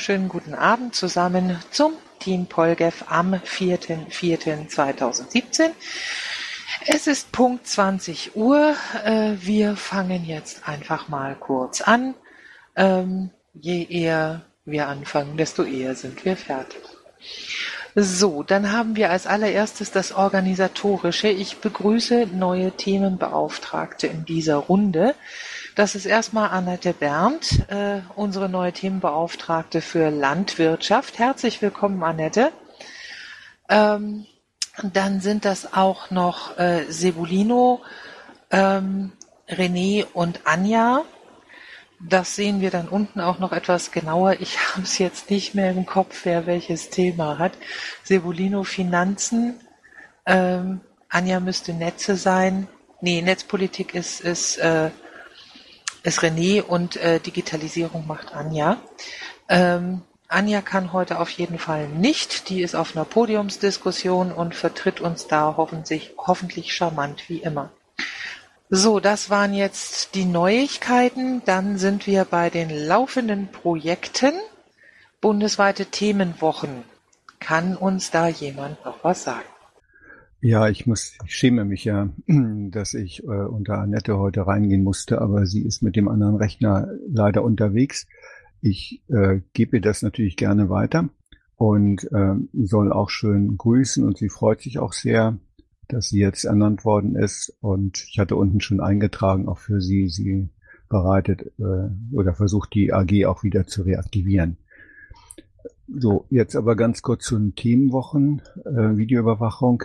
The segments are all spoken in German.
Wunderschönen guten Abend zusammen zum Team Polgef am 4.4.2017. Es ist Punkt 20 Uhr. Äh, wir fangen jetzt einfach mal kurz an. Ähm, je eher wir anfangen, desto eher sind wir fertig. So, dann haben wir als allererstes das Organisatorische. Ich begrüße neue Themenbeauftragte in dieser Runde. Das ist erstmal Annette Berndt, äh, unsere neue Themenbeauftragte für Landwirtschaft. Herzlich willkommen, Annette. Ähm, dann sind das auch noch äh, Sebulino, ähm, René und Anja. Das sehen wir dann unten auch noch etwas genauer. Ich habe es jetzt nicht mehr im Kopf, wer welches Thema hat. Sebulino Finanzen, ähm, Anja müsste Netze sein. Nee, Netzpolitik ist, ist, äh, ist René und äh, Digitalisierung macht Anja. Ähm, Anja kann heute auf jeden Fall nicht. Die ist auf einer Podiumsdiskussion und vertritt uns da hoffentlich, hoffentlich charmant wie immer. So, das waren jetzt die Neuigkeiten. Dann sind wir bei den laufenden Projekten. Bundesweite Themenwochen. Kann uns da jemand noch was sagen? Ja, ich muss, ich schäme mich ja, dass ich äh, unter Annette heute reingehen musste, aber sie ist mit dem anderen Rechner leider unterwegs. Ich äh, gebe das natürlich gerne weiter und äh, soll auch schön grüßen und sie freut sich auch sehr, dass sie jetzt ernannt worden ist. Und ich hatte unten schon eingetragen, auch für sie, sie bereitet äh, oder versucht die AG auch wieder zu reaktivieren. So, jetzt aber ganz kurz zu den Themenwochen, äh, Videoüberwachung.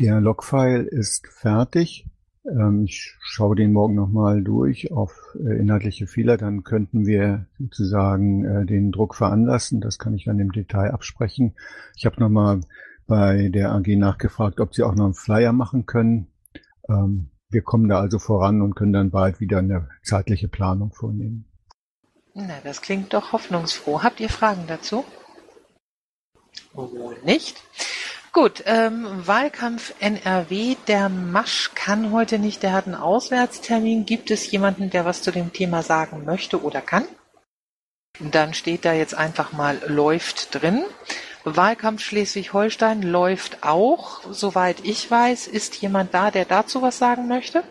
Der Logfile ist fertig. Ähm, ich schaue den morgen nochmal durch auf äh, inhaltliche Fehler. Dann könnten wir sozusagen äh, den Druck veranlassen. Das kann ich dann im Detail absprechen. Ich habe nochmal bei der AG nachgefragt, ob sie auch noch einen Flyer machen können. Ähm, wir kommen da also voran und können dann bald wieder eine zeitliche Planung vornehmen. Na, das klingt doch hoffnungsfroh. Habt ihr Fragen dazu? Wohl nicht. Gut, ähm, Wahlkampf NRW. Der Masch kann heute nicht, der hat einen Auswärtstermin. Gibt es jemanden, der was zu dem Thema sagen möchte oder kann? Dann steht da jetzt einfach mal läuft drin. Wahlkampf Schleswig-Holstein läuft auch, soweit ich weiß. Ist jemand da, der dazu was sagen möchte?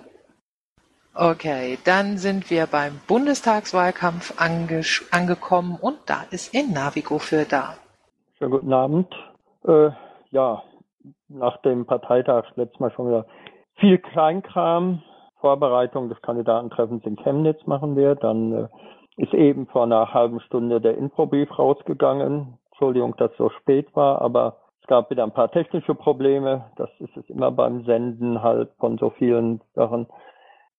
Okay, dann sind wir beim Bundestagswahlkampf ange angekommen und da ist ein Navigo für da. Schönen guten Abend. Äh, ja, nach dem Parteitag letztes Mal schon wieder viel Kleinkram. Vorbereitung des Kandidatentreffens in Chemnitz machen wir. Dann äh, ist eben vor einer halben Stunde der Infobrief rausgegangen. Entschuldigung, dass es so spät war, aber es gab wieder ein paar technische Probleme. Das ist es immer beim Senden halt von so vielen Sachen.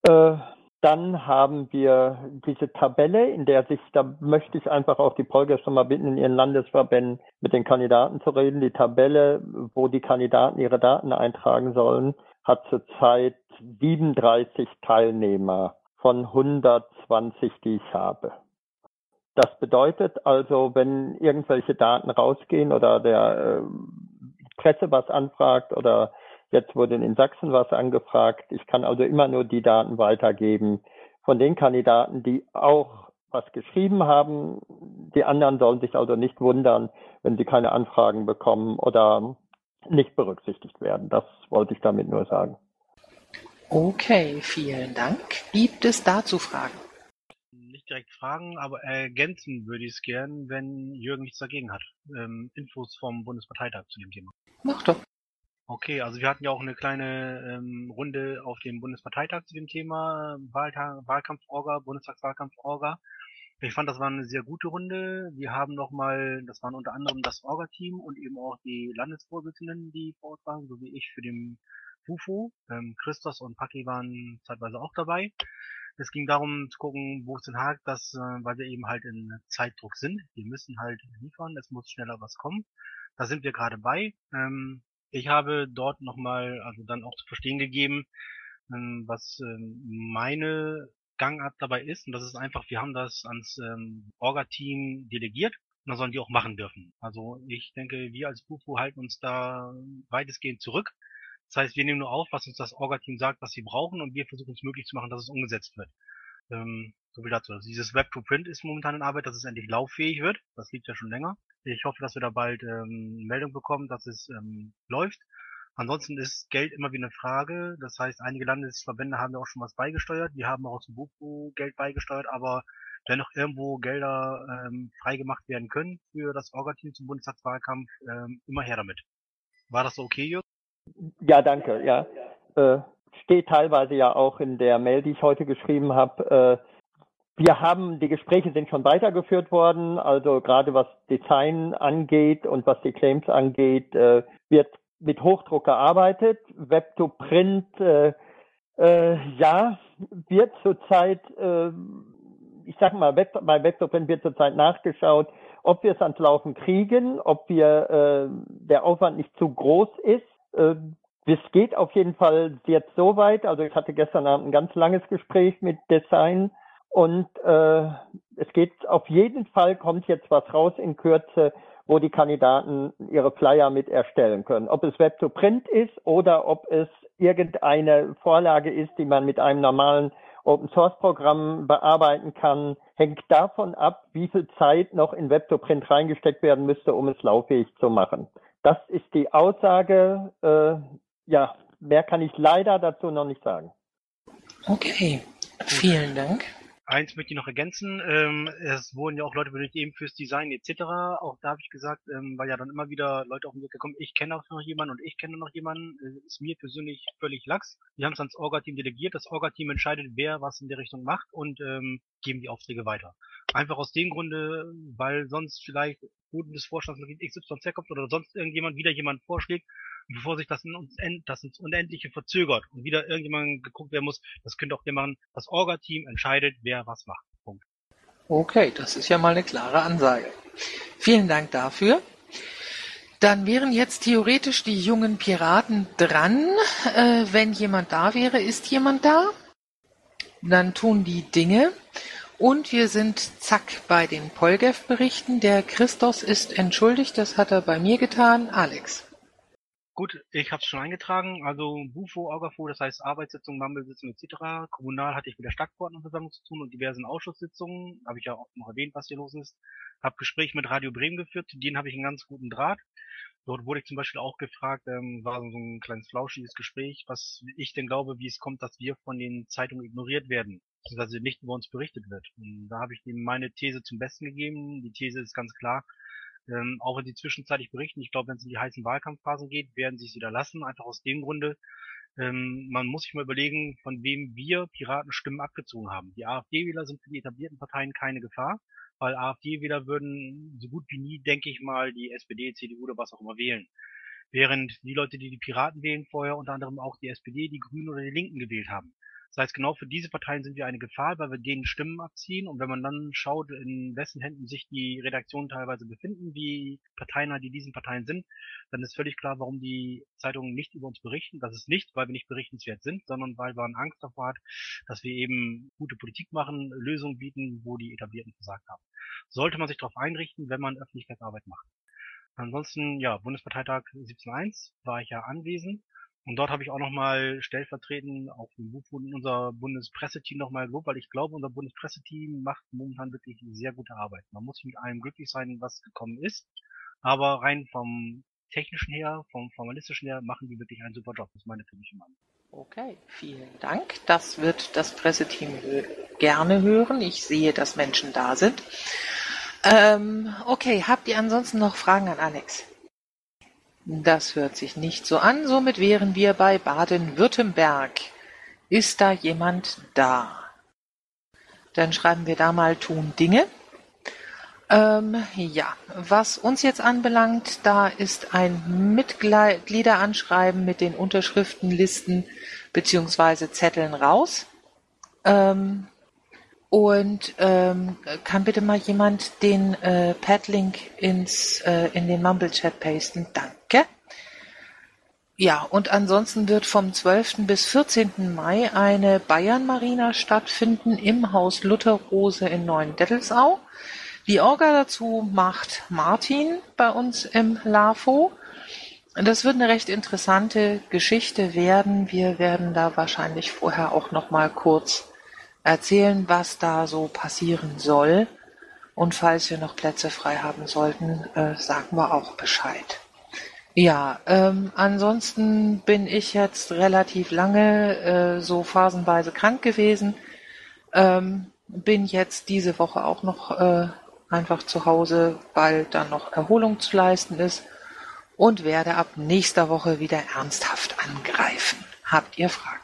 Äh, dann haben wir diese Tabelle, in der sich, da möchte ich einfach auch die Polgers schon mal bitten, in ihren Landesverbänden mit den Kandidaten zu reden. Die Tabelle, wo die Kandidaten ihre Daten eintragen sollen, hat zurzeit 37 Teilnehmer von 120, die ich habe. Das bedeutet also, wenn irgendwelche Daten rausgehen oder der äh, Presse was anfragt oder jetzt wurde in Sachsen was angefragt, ich kann also immer nur die Daten weitergeben von den Kandidaten, die auch was geschrieben haben. Die anderen sollen sich also nicht wundern, wenn sie keine Anfragen bekommen oder nicht berücksichtigt werden. Das wollte ich damit nur sagen. Okay, vielen Dank. Gibt es dazu Fragen? direkt fragen, aber ergänzen würde ich es gern, wenn Jürgen nichts dagegen hat. Ähm, Infos vom Bundesparteitag zu dem Thema. Mach doch. Okay, also wir hatten ja auch eine kleine ähm, Runde auf dem Bundesparteitag zu dem Thema Wahltag, Wahlkampforga, Bundestagswahlkampforga. Ich fand, das war eine sehr gute Runde. Wir haben nochmal, das waren unter anderem das Orga-Team und eben auch die Landesvorsitzenden, die vor Ort waren, so wie ich für den FUFO. Ähm, Christos und Paki waren zeitweise auch dabei. Es ging darum zu gucken, wo es denn hakt, dass, äh, weil wir eben halt in Zeitdruck sind. Wir müssen halt liefern, es muss schneller was kommen. Da sind wir gerade bei. Ähm, ich habe dort nochmal, also dann auch zu verstehen gegeben, ähm, was ähm, meine Gangart dabei ist. Und das ist einfach, wir haben das ans ähm, Orga-Team delegiert. Und dann sollen die auch machen dürfen. Also ich denke, wir als BUFO halten uns da weitestgehend zurück. Das heißt, wir nehmen nur auf, was uns das Orga-Team sagt, was sie brauchen und wir versuchen es möglich zu machen, dass es umgesetzt wird. Ähm, so viel dazu. Also dieses Web to Print ist momentan in Arbeit, dass es endlich lauffähig wird. Das liegt ja schon länger. Ich hoffe, dass wir da bald ähm, Meldung bekommen, dass es ähm, läuft. Ansonsten ist Geld immer wieder eine Frage. Das heißt, einige Landesverbände haben ja auch schon was beigesteuert. Die haben auch aus dem BUFO Geld beigesteuert, aber wenn noch irgendwo Gelder ähm, freigemacht werden können für das Orga-Team zum Bundestagswahlkampf, ähm, immer her damit. War das so okay, Jürgen? Ja, danke. Ja, äh, steht teilweise ja auch in der Mail, die ich heute geschrieben habe. Äh, wir haben, die Gespräche sind schon weitergeführt worden, also gerade was Design angeht und was die Claims angeht, äh, wird mit Hochdruck gearbeitet. Web to Print, äh, ja, wird zurzeit, äh, ich sag mal, bei Web to Print wird zurzeit nachgeschaut, ob wir es ans Laufen kriegen, ob wir äh, der Aufwand nicht zu groß ist. Äh, es geht auf jeden Fall jetzt so weit. Also ich hatte gestern Abend ein ganz langes Gespräch mit Design und äh, es geht auf jeden Fall, kommt jetzt was raus in Kürze, wo die Kandidaten ihre Flyer mit erstellen können. Ob es Web to Print ist oder ob es irgendeine Vorlage ist, die man mit einem normalen Open Source Programm bearbeiten kann, hängt davon ab, wie viel Zeit noch in Web to Print reingesteckt werden müsste, um es lauffähig zu machen. Das ist die Aussage. Äh, ja, mehr kann ich leider dazu noch nicht sagen. Okay, vielen Dank eins möchte ich noch ergänzen. Ähm, es wurden ja auch Leute benötigt eben fürs Design etc. Auch da habe ich gesagt, ähm, weil ja dann immer wieder Leute auf den Weg gekommen, ich kenne auch noch jemanden und ich kenne noch jemanden. Äh, ist mir persönlich völlig lax. Wir haben es ans Orga-Team delegiert. Das Orga-Team entscheidet, wer was in der Richtung macht und ähm, geben die Aufträge weiter. Einfach aus dem Grunde, weil sonst vielleicht Boden des Vorstandsmitglied XYZ kommt oder sonst irgendjemand wieder jemand vorschlägt, bevor sich das, ins, das ins Unendliche verzögert und wieder irgendjemand geguckt werden muss, das könnte auch machen, das Orga-Team entscheidet, wer was macht. Punkt. Okay, das ist ja mal eine klare Ansage. Vielen Dank dafür. Dann wären jetzt theoretisch die jungen Piraten dran. Äh, wenn jemand da wäre, ist jemand da? Dann tun die Dinge. Und wir sind zack bei den Polgev-Berichten. Der Christos ist entschuldigt, das hat er bei mir getan. Alex. Gut, ich habe es schon eingetragen, also Bufo, Orgafo, das heißt Arbeitssitzung, Mammelsitzung etc. Kommunal hatte ich mit der Stadtverordnetenversammlung zu tun und diversen Ausschusssitzungen, habe ich ja auch noch erwähnt, was hier los ist. Habe Gespräche mit Radio Bremen geführt, denen habe ich einen ganz guten Draht. Dort wurde ich zum Beispiel auch gefragt, ähm, war so ein kleines flauschiges Gespräch, was ich denn glaube, wie es kommt, dass wir von den Zeitungen ignoriert werden, beziehungsweise nicht über uns berichtet wird. Und da habe ich ihm meine These zum Besten gegeben. Die These ist ganz klar, ähm, auch wenn sie zwischenzeitlich berichten, ich glaube, wenn es in die heißen Wahlkampfphasen geht, werden sie es wieder lassen, einfach aus dem Grunde, ähm, man muss sich mal überlegen, von wem wir Piraten Stimmen abgezogen haben. Die AfD-Wähler sind für die etablierten Parteien keine Gefahr, weil AfD-Wähler würden so gut wie nie, denke ich mal, die SPD, CDU oder was auch immer wählen. Während die Leute, die die Piraten wählen, vorher unter anderem auch die SPD, die Grünen oder die Linken gewählt haben. Das heißt, genau für diese Parteien sind wir eine Gefahr, weil wir denen Stimmen abziehen. Und wenn man dann schaut, in wessen Händen sich die Redaktionen teilweise befinden, wie Parteien die diesen Parteien sind, dann ist völlig klar, warum die Zeitungen nicht über uns berichten. Das ist nicht, weil wir nicht berichtenswert sind, sondern weil man Angst davor hat, dass wir eben gute Politik machen, Lösungen bieten, wo die Etablierten versagt haben. Sollte man sich darauf einrichten, wenn man Öffentlichkeitsarbeit macht. Ansonsten, ja, Bundesparteitag 17.1 war ich ja anwesend. Und dort habe ich auch nochmal stellvertretend auf dem Buch unser Bundespresseteam nochmal gelobt, weil ich glaube, unser Bundespresseteam macht momentan wirklich sehr gute Arbeit. Man muss mit allem glücklich sein, was gekommen ist. Aber rein vom technischen her, vom formalistischen her, machen die wirklich einen super Job. Das ist meine persönliche Meinung. Okay, vielen Dank. Das wird das Presseteam gerne hören. Ich sehe, dass Menschen da sind. Ähm, okay, habt ihr ansonsten noch Fragen an Alex? Das hört sich nicht so an, somit wären wir bei Baden-Württemberg. Ist da jemand da? Dann schreiben wir da mal tun Dinge. Ähm, ja, was uns jetzt anbelangt, da ist ein Mitgliederanschreiben mit den Unterschriftenlisten beziehungsweise Zetteln raus. Ähm, und ähm, kann bitte mal jemand den äh, Padlink ins äh, in den Mumble Chat pasten? Danke. Ja, und ansonsten wird vom 12. bis 14. Mai eine Bayern Marina stattfinden im Haus Lutherrose in Neuendettelsau. Die Orga dazu macht Martin bei uns im LAFO. Das wird eine recht interessante Geschichte werden. Wir werden da wahrscheinlich vorher auch noch mal kurz erzählen, was da so passieren soll. Und falls wir noch Plätze frei haben sollten, äh, sagen wir auch Bescheid. Ja, ähm, ansonsten bin ich jetzt relativ lange äh, so phasenweise krank gewesen. Ähm, bin jetzt diese Woche auch noch äh, einfach zu Hause, weil dann noch Erholung zu leisten ist und werde ab nächster Woche wieder ernsthaft angreifen. Habt ihr Fragen?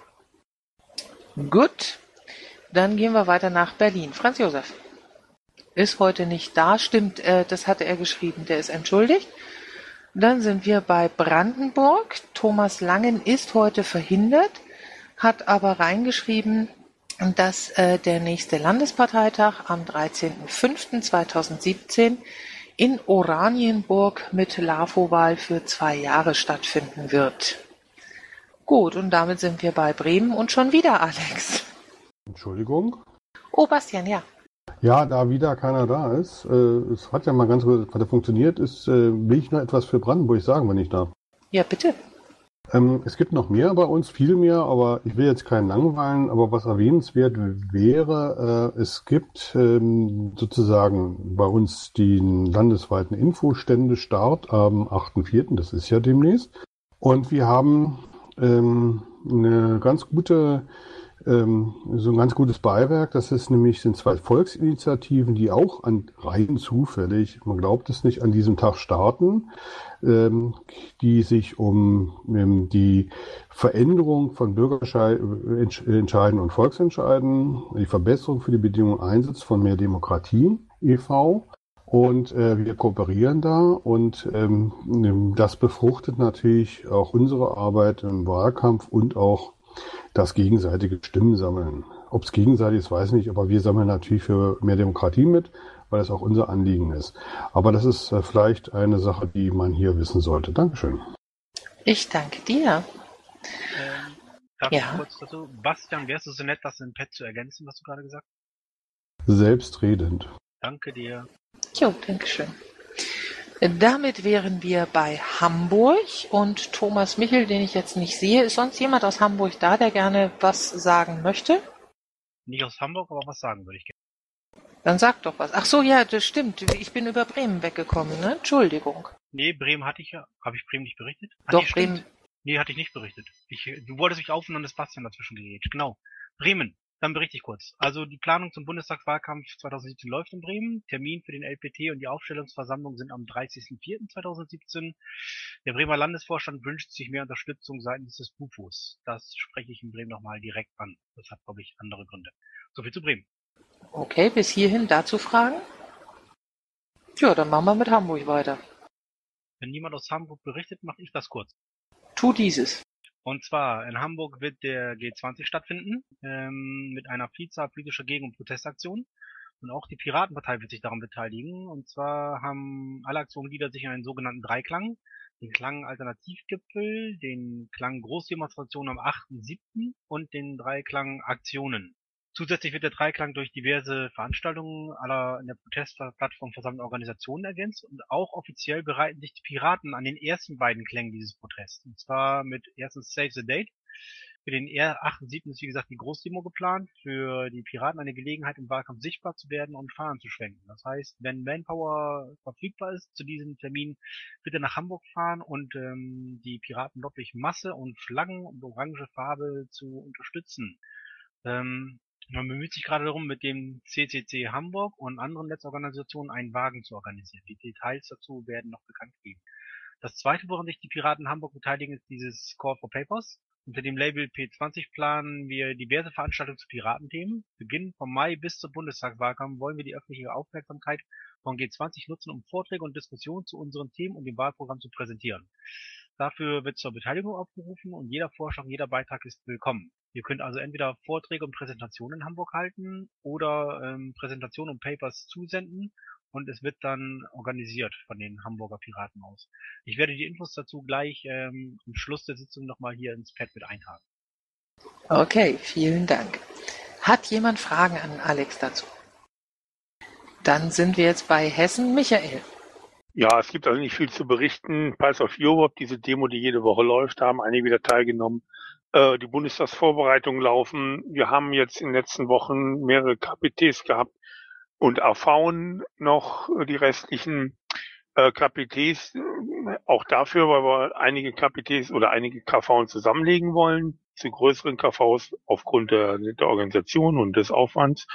Gut, dann gehen wir weiter nach Berlin. Franz Josef ist heute nicht da. Stimmt, äh, das hatte er geschrieben. Der ist entschuldigt. Dann sind wir bei Brandenburg. Thomas Langen ist heute verhindert, hat aber reingeschrieben, dass äh, der nächste Landesparteitag am 13.05.2017 in Oranienburg mit LAFO-Wahl für zwei Jahre stattfinden wird. Gut, und damit sind wir bei Bremen und schon wieder Alex. Entschuldigung. Oh, Bastian, ja. Ja, da wieder keiner da ist, äh, es hat ja mal ganz gut funktioniert, ist, äh, will ich noch etwas für Brandenburg sagen, wenn ich darf. Ja, bitte. Ähm, es gibt noch mehr bei uns, viel mehr, aber ich will jetzt keinen langweilen. Aber was erwähnenswert wäre, äh, es gibt ähm, sozusagen bei uns den landesweiten Infostände Start am 8.4., das ist ja demnächst. Und wir haben ähm, eine ganz gute ähm, so ein ganz gutes Beiwerk. Das ist nämlich sind zwei Volksinitiativen, die auch an rein zufällig, man glaubt es nicht, an diesem Tag starten, ähm, die sich um ähm, die Veränderung von Bürgerentscheiden und Volksentscheiden, die Verbesserung für die Bedingungen Einsatz von mehr Demokratie e.V. Und äh, wir kooperieren da und ähm, das befruchtet natürlich auch unsere Arbeit im Wahlkampf und auch das gegenseitige Stimmen sammeln. Ob es gegenseitig ist, weiß ich nicht, aber wir sammeln natürlich für mehr Demokratie mit, weil es auch unser Anliegen ist. Aber das ist äh, vielleicht eine Sache, die man hier wissen sollte. Dankeschön. Ich danke dir. Ähm, darf ja. ich kurz dazu? Bastian, wärst du so nett, das in Pet zu ergänzen, was du gerade gesagt hast? Selbstredend. Danke dir. Jo, danke schön. Damit wären wir bei Hamburg und Thomas Michel, den ich jetzt nicht sehe. Ist sonst jemand aus Hamburg da, der gerne was sagen möchte? Nicht aus Hamburg, aber was sagen würde ich gerne. Dann sag doch was. Ach so, ja, das stimmt. Ich bin über Bremen weggekommen, ne? Entschuldigung. Nee, Bremen hatte ich ja. Habe ich Bremen nicht berichtet? Ach, doch, nee, Bremen. Nee, hatte ich nicht berichtet. Ich, du wolltest mich aufnehmen und das Bastian dazwischen gegeben. Genau. Bremen. Dann berichte ich kurz. Also die Planung zum Bundestagswahlkampf 2017 läuft in Bremen. Termin für den LPT und die Aufstellungsversammlung sind am 30.04.2017. Der Bremer Landesvorstand wünscht sich mehr Unterstützung seitens des BUFOs. Das spreche ich in Bremen nochmal direkt an. Das hat, glaube ich, andere Gründe. Soviel zu Bremen. Okay, bis hierhin dazu Fragen? Ja, dann machen wir mit Hamburg weiter. Wenn niemand aus Hamburg berichtet, mache ich das kurz. Tu dieses. Und zwar in Hamburg wird der G20 stattfinden ähm, mit einer Vielzahl politischer Gegen- und Protestaktionen. Und auch die Piratenpartei wird sich daran beteiligen. Und zwar haben alle Aktionen gliedert sich in einen sogenannten Dreiklang. Den Klang Alternativgipfel, den Klang Großdemonstration am 8.7. und den Dreiklang Aktionen. Zusätzlich wird der Dreiklang durch diverse Veranstaltungen aller in der Protestplattform versammelten Organisationen ergänzt und auch offiziell bereiten sich die Piraten an den ersten beiden Klängen dieses Protests. Und zwar mit erstens Save the Date. Für den 8.7. ist wie gesagt die Großdemo geplant. Für die Piraten eine Gelegenheit im Wahlkampf sichtbar zu werden und Fahnen zu schwenken. Das heißt, wenn Manpower verfügbar ist zu diesem Termin, wird er nach Hamburg fahren und ähm, die Piraten durch Masse und Flaggen und orange Farbe zu unterstützen. Ähm, man bemüht sich gerade darum, mit dem CCC Hamburg und anderen Netzorganisationen einen Wagen zu organisieren. Die Details dazu werden noch bekannt gegeben. Das zweite, woran sich die Piraten Hamburg beteiligen, ist dieses Call for Papers. Unter dem Label P20 planen wir diverse Veranstaltungen zu Piratenthemen. Beginnend vom Mai bis zur Bundestagswahlkampf wollen wir die öffentliche Aufmerksamkeit von G20 nutzen, um Vorträge und Diskussionen zu unseren Themen und dem Wahlprogramm zu präsentieren. Dafür wird zur Beteiligung aufgerufen und jeder Vorschlag, jeder Beitrag ist willkommen. Ihr könnt also entweder Vorträge und Präsentationen in Hamburg halten oder ähm, Präsentationen und Papers zusenden und es wird dann organisiert von den Hamburger Piraten aus. Ich werde die Infos dazu gleich ähm, am Schluss der Sitzung nochmal hier ins Pad mit eintragen. Okay, vielen Dank. Hat jemand Fragen an Alex dazu? Dann sind wir jetzt bei Hessen. Michael. Ja, es gibt also nicht viel zu berichten. Pulse of Europe, diese Demo, die jede Woche läuft, haben einige wieder teilgenommen. äh, die Bundestagsvorbereitungen laufen. Wir haben jetzt in den letzten Wochen mehrere KPTs gehabt und AVen noch die restlichen äh, KPTs, auch dafür, weil wir einige KPTs oder einige KVs zusammenlegen wollen zu größeren KVs aufgrund der, der Organisation und des Aufwands.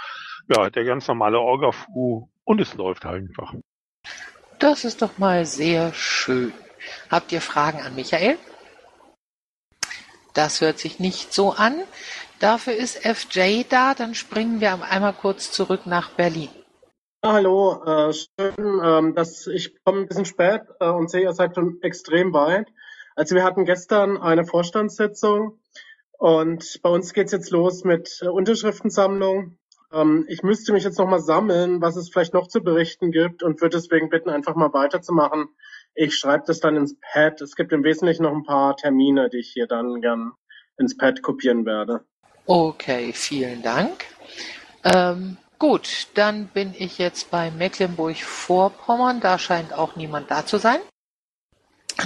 Ja, der ganz normale Orga-Fu und es läuft halt einfach. Das ist doch mal sehr schön. Habt ihr Fragen an Michael? Das hört sich nicht so an. Dafür ist FJ da. Dann springen wir einmal kurz zurück nach Berlin. Hallo, äh, schön, ähm, dass ich komme ein bisschen spät äh, und sehe, ihr seid schon extrem weit. Also wir hatten gestern eine Vorstandssitzung und bei uns geht's jetzt los mit äh, Unterschriftensammlung. Ähm, ich müsste mich jetzt nochmal sammeln, was es vielleicht noch zu berichten gibt und würde deswegen bitten, einfach mal weiterzumachen. Ich schreibe das dann ins Pad. Es gibt im Wesentlichen noch ein paar Termine, die ich hier dann gern ins Pad kopieren werde. Okay, vielen Dank. Ähm, Gut, dann bin ich jetzt bei Mecklenburg-Vorpommern. Da scheint auch niemand da zu sein.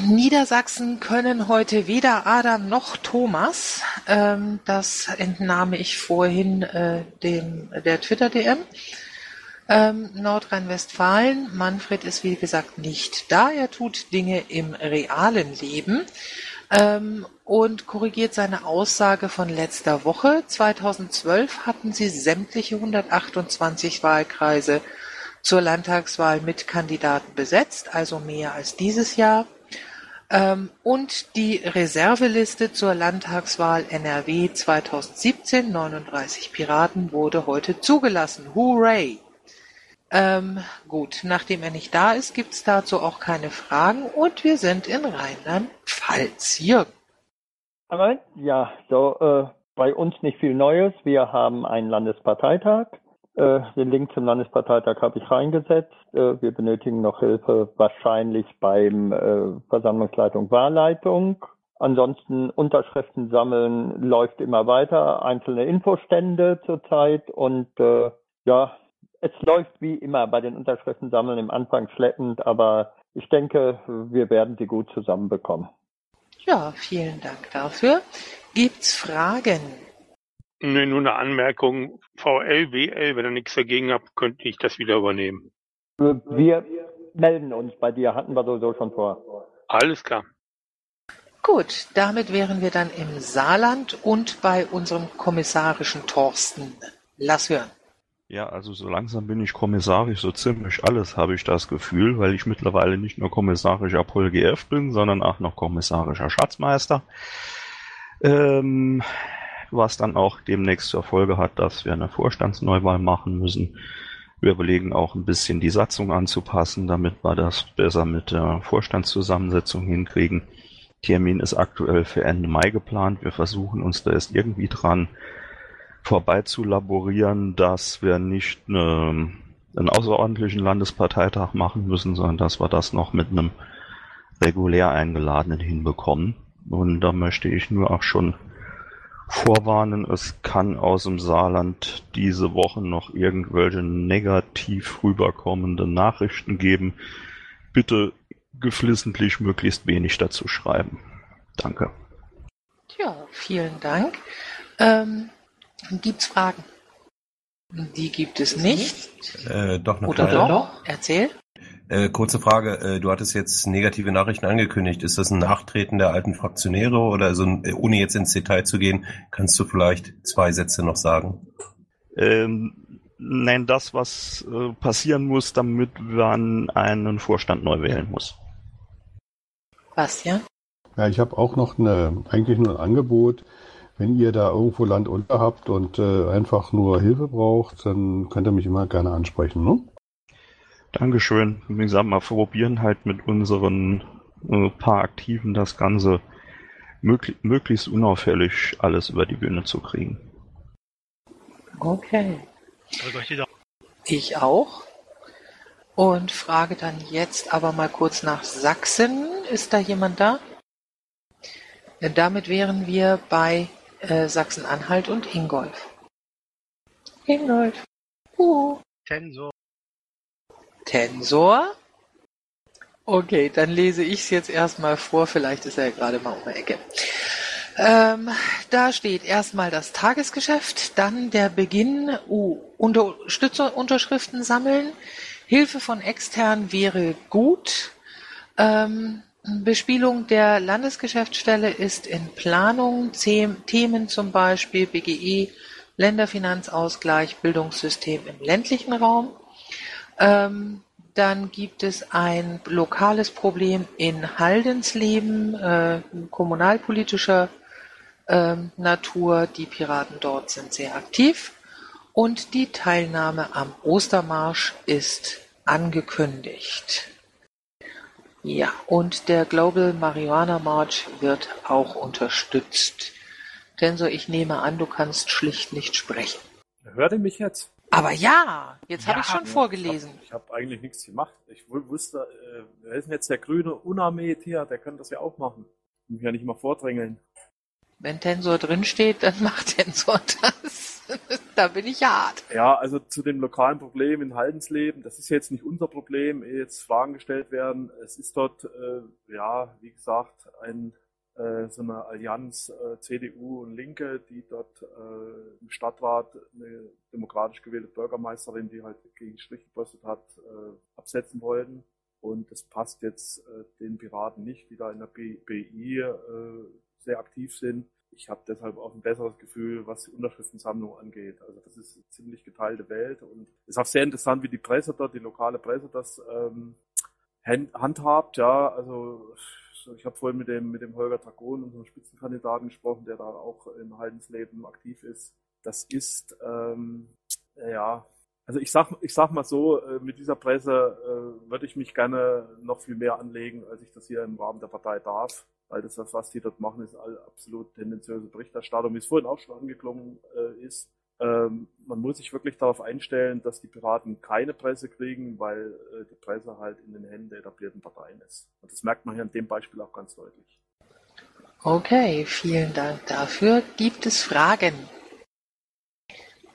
Niedersachsen können heute weder Adam noch Thomas. Ähm, das entnahme ich vorhin äh, dem, der Twitter-DM. Ähm, Nordrhein-Westfalen, Manfred ist wie gesagt nicht da. Er tut Dinge im realen Leben ähm, und korrigiert seine Aussage von letzter Woche. 2012 hatten sie sämtliche 128 Wahlkreise zur Landtagswahl mit Kandidaten besetzt, also mehr als dieses Jahr. Ähm, und die Reserveliste zur Landtagswahl NRW 2017, 39 Piraten, wurde heute zugelassen. Hooray! Ähm, gut, nachdem er nicht da ist, gibt's dazu auch keine Fragen und wir sind in Rheinland-Pfalz. Jürgen. Ja, so, äh, bei uns nicht viel Neues. Wir haben einen Landesparteitag. Äh, den Link zum Landesparteitag habe ich reingesetzt. Äh, wir benötigen noch Hilfe wahrscheinlich beim äh, Versammlungsleitung Wahlleitung. Ansonsten Unterschriften sammeln läuft immer weiter, einzelne Infostände zurzeit und äh, ja, es läuft wie immer bei den Unterschriften sammeln im Anfang schleppend, aber ich denke, wir werden sie gut zusammenbekommen. Ja, vielen Dank dafür. Gibt's Fragen? Nee, nur eine Anmerkung. VL, WL, wenn ihr nichts dagegen habt, könnte ich das wieder übernehmen. Wir melden uns bei dir, hatten wir sowieso schon vor. Alles klar. Gut, damit wären wir dann im Saarland und bei unserem kommissarischen Thorsten. Lass hören. Ja, also so langsam bin ich kommissarisch so ziemlich alles, habe ich das Gefühl, weil ich mittlerweile nicht nur kommissarischer Pol GF bin, sondern auch noch kommissarischer Schatzmeister. Ähm, was dann auch demnächst zur Folge hat, dass wir eine Vorstandsneuwahl machen müssen. Wir überlegen auch ein bisschen die Satzung anzupassen, damit wir das besser mit der Vorstandszusammensetzung hinkriegen. Termin ist aktuell für Ende Mai geplant. Wir versuchen uns da erst irgendwie dran vorbei zu laborieren, dass wir nicht eine, einen außerordentlichen Landesparteitag machen müssen, sondern dass wir das noch mit einem regulär eingeladenen hinbekommen. Und da möchte ich nur auch schon vorwarnen, es kann aus dem Saarland diese Woche noch irgendwelche negativ rüberkommende Nachrichten geben. Bitte geflissentlich möglichst wenig dazu schreiben. Danke. Ja, vielen Dank. Ähm, Gibt's Fragen? Die gibt es nicht. Äh, doch, eine Oder kleine. doch? Erzähl. Äh, kurze Frage, äh, du hattest jetzt negative Nachrichten angekündigt. Ist das ein Nachtreten der alten Fraktionäre oder also, äh, ohne jetzt ins Detail zu gehen, kannst du vielleicht zwei Sätze noch sagen? Ähm, nein, das, was äh, passieren muss, damit man einen Vorstand neu wählen muss. Bastian? Ja, ich habe auch noch eine, eigentlich nur ein Angebot. Wenn ihr da irgendwo Land unter habt und äh, einfach nur Hilfe braucht, dann könnt ihr mich immer gerne ansprechen. Ne? Dankeschön. Wie gesagt, mal probieren halt mit unseren äh, paar Aktiven das Ganze möglich, möglichst unauffällig alles über die Bühne zu kriegen. Okay. Ich auch. Und frage dann jetzt aber mal kurz nach Sachsen. Ist da jemand da? Ja, Damit wären wir bei äh, Sachsen-Anhalt und Ingolf. Ingolf. Uh. Tensor. Tensor. Okay, dann lese ich es jetzt erstmal vor. Vielleicht ist er ja gerade mal um die Ecke. Ähm, da steht erstmal das Tagesgeschäft, dann der Beginn uh, Unterstützerunterschriften sammeln. Hilfe von extern wäre gut. Ähm, Bespielung der Landesgeschäftsstelle ist in Planung. Themen zum Beispiel BGE, Länderfinanzausgleich, Bildungssystem im ländlichen Raum. Ähm, dann gibt es ein lokales Problem in Haldensleben, äh, kommunalpolitischer äh, Natur. Die Piraten dort sind sehr aktiv. Und die Teilnahme am Ostermarsch ist angekündigt. Ja, und der Global Marijuana March wird auch unterstützt. Tensor, ich nehme an, du kannst schlicht nicht sprechen. Hört ihr mich jetzt? Aber ja, jetzt ja, habe ich schon ja, vorgelesen. Ich habe hab eigentlich nichts gemacht. Ich wusste, äh, wer ist denn jetzt der grüne Unarmee hier? Der könnte das ja auch machen. Ich muss ja nicht mal vordrängeln. Wenn Tensor drinsteht, dann macht Tensor das. da bin ich hart. Ja, also zu dem lokalen Problem in Haldensleben, das ist jetzt nicht unser Problem, ehe jetzt Fragen gestellt werden. Es ist dort, äh, ja, wie gesagt, ein, so eine Allianz äh, CDU und Linke, die dort äh, im Stadtrat eine demokratisch gewählte Bürgermeisterin, die halt gegen Strich gepostet hat, äh, absetzen wollten. Und das passt jetzt äh, den Piraten nicht, die da in der BI äh, sehr aktiv sind ich habe deshalb auch ein besseres Gefühl, was die Unterschriftensammlung angeht. Also das ist eine ziemlich geteilte Welt und es ist auch sehr interessant, wie die Presse dort, die lokale Presse das ähm, handhabt. Ja, also ich habe vorhin mit dem mit dem Holger Dragon, unserem Spitzenkandidaten, gesprochen, der da auch in Haldensleben aktiv ist. Das ist ähm, ja also ich sag, ich sag mal so, äh, mit dieser Presse äh, würde ich mich gerne noch viel mehr anlegen, als ich das hier im Rahmen der Partei darf weil das, was die dort machen, ist absolut tendenziöse Berichterstattung, wie es vorhin auch schon angeklungen äh, ist. Ähm, man muss sich wirklich darauf einstellen, dass die Piraten keine Presse kriegen, weil äh, die Presse halt in den Händen der etablierten Parteien ist. Und das merkt man hier an dem Beispiel auch ganz deutlich. Okay, vielen Dank dafür. Gibt es Fragen?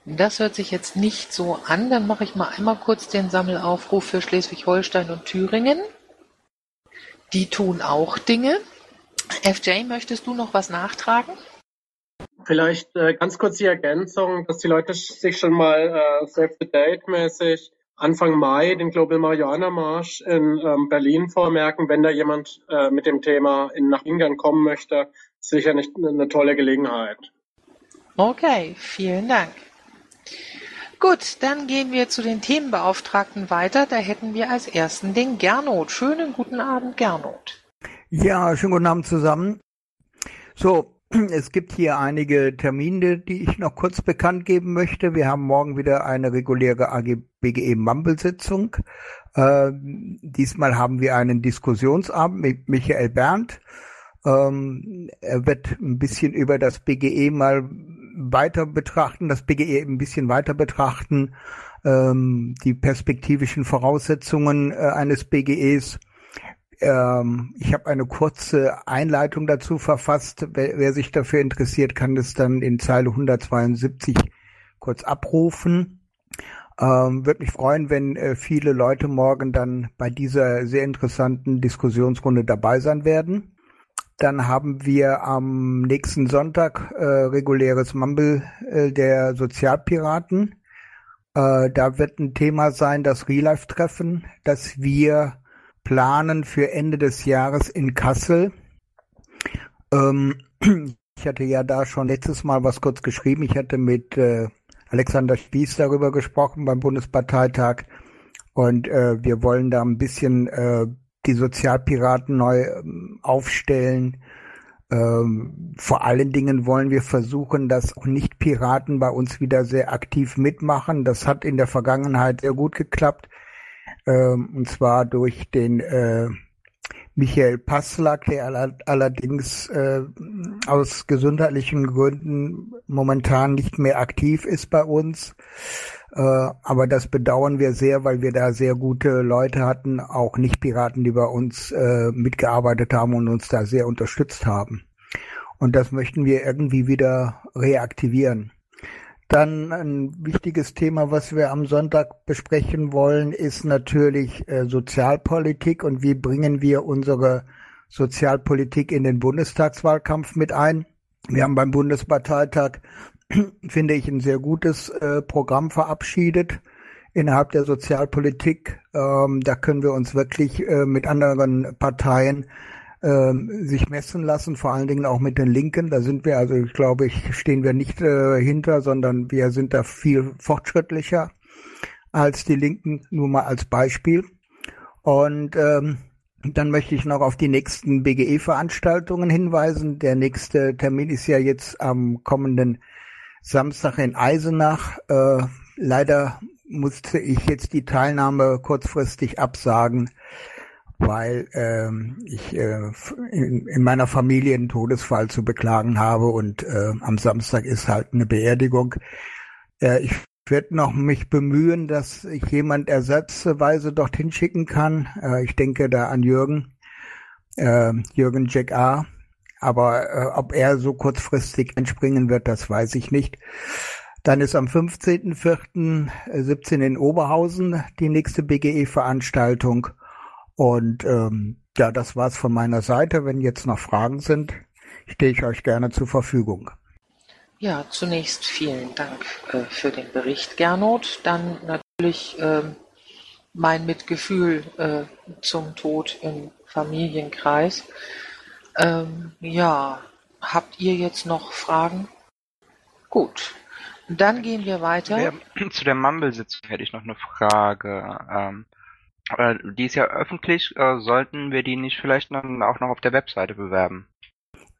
Das hört sich jetzt nicht so an. Dann mache ich mal einmal kurz den Sammelaufruf für Schleswig-Holstein und Thüringen. Die tun auch Dinge. FJ, möchtest du noch was nachtragen? Vielleicht äh, ganz kurz die Ergänzung, dass die Leute sich schon mal äh, Save the Date mäßig Anfang Mai den Global Marihuana Marsch in ähm, Berlin vormerken, wenn da jemand äh, mit dem Thema in, nach Ungarn kommen möchte. Sicher nicht eine tolle Gelegenheit. Okay, vielen Dank. Gut, dann gehen wir zu den Themenbeauftragten weiter. Da hätten wir als ersten den Gernot. Schönen guten Abend, Gernot. Ja, schönen guten Abend zusammen. So, es gibt hier einige Termine, die ich noch kurz bekannt geben möchte. Wir haben morgen wieder eine reguläre AGBGE Mumble-Sitzung. Äh, diesmal haben wir einen Diskussionsabend mit Michael Berndt. Ähm, er wird ein bisschen über das BGE mal weiter betrachten, das BGE ein bisschen weiter betrachten, ähm, die perspektivischen Voraussetzungen äh, eines BGEs ähm, ich habe eine kurze Einleitung dazu verfasst. Wer, wer, sich dafür interessiert, kann das dann in Zeile 172 kurz abrufen. Ähm, Würde mich freuen, wenn äh, viele Leute morgen dann bei dieser sehr interessanten Diskussionsrunde dabei sein werden. Dann haben wir am nächsten Sonntag äh, reguläres Mumble äh, der Sozialpiraten. Äh, da wird ein Thema sein, das Real-Life-Treffen, das wir planen für Ende des Jahres in Kassel. Ähm, ich hatte ja da schon letztes Mal was kurz geschrieben. Ich hatte mit äh, Alexander Spieß darüber gesprochen beim Bundesparteitag. Und äh, wir wollen da ein bisschen äh, die Sozialpiraten neu ähm, aufstellen. Ähm, vor allen Dingen wollen wir versuchen, dass auch Nicht-Piraten bei uns wieder sehr aktiv mitmachen. Das hat in der Vergangenheit sehr gut geklappt ähm, und zwar durch den äh, Michael Passlack, der all allerdings äh, aus gesundheitlichen Gründen momentan nicht mehr aktiv ist bei uns. Äh, aber das bedauern wir sehr, weil wir da sehr gute Leute hatten, auch Nicht-Piraten, die bei uns äh, mitgearbeitet haben und uns da sehr unterstützt haben. Und das möchten wir irgendwie wieder reaktivieren. Dann ein wichtiges Thema, was wir am Sonntag besprechen wollen, ist natürlich äh, Sozialpolitik und wie bringen wir unsere Sozialpolitik in den Bundestagswahlkampf mit ein. Wir haben beim Bundesparteitag, finde ich, ein sehr gutes äh, Programm verabschiedet innerhalb der Sozialpolitik. Ähm, da können wir uns wirklich äh, mit anderen Parteien äh, sich messen lassen, vor allen Dingen auch mit den Linken. Da sind wir, also ich glaube, ich stehen wir nicht äh, hinter, sondern wir sind da viel fortschrittlicher als die Linken, nur mal als Beispiel. Und ähm, dann möchte ich noch auf die nächsten BGE-Veranstaltungen hinweisen. Der nächste Termin ist ja jetzt am kommenden Samstag in Eisenach. Äh, leider musste ich jetzt die Teilnahme kurzfristig absagen, weil ähm, ich äh, in, in meiner Familie einen Todesfall zu beklagen habe und äh, am Samstag ist halt eine Beerdigung. Äh, ich werde noch mich bemühen, dass ich jemand ersatzweise dorthin schicken kann. Äh, ich denke da an Jürgen, äh, Jürgen Jack A. Aber äh, ob er so kurzfristig entspringen wird, das weiß ich nicht. Dann ist am 15.04.17 in Oberhausen die nächste BGE-Veranstaltung. Und ähm, ja, das war's von meiner Seite. Wenn jetzt noch Fragen sind, stehe ich euch gerne zur Verfügung. Ja, zunächst vielen Dank äh, für den Bericht, Gernot. Dann natürlich äh, mein Mitgefühl äh, zum Tod im Familienkreis. Ähm, ja, habt ihr jetzt noch Fragen? Gut, dann gehen wir weiter. Der, zu der Mumble-Sitzung hätte ich noch eine Frage. Ähm, äh, die ist ja öffentlich. Äh, sollten wir die nicht vielleicht dann auch noch auf der Webseite bewerben?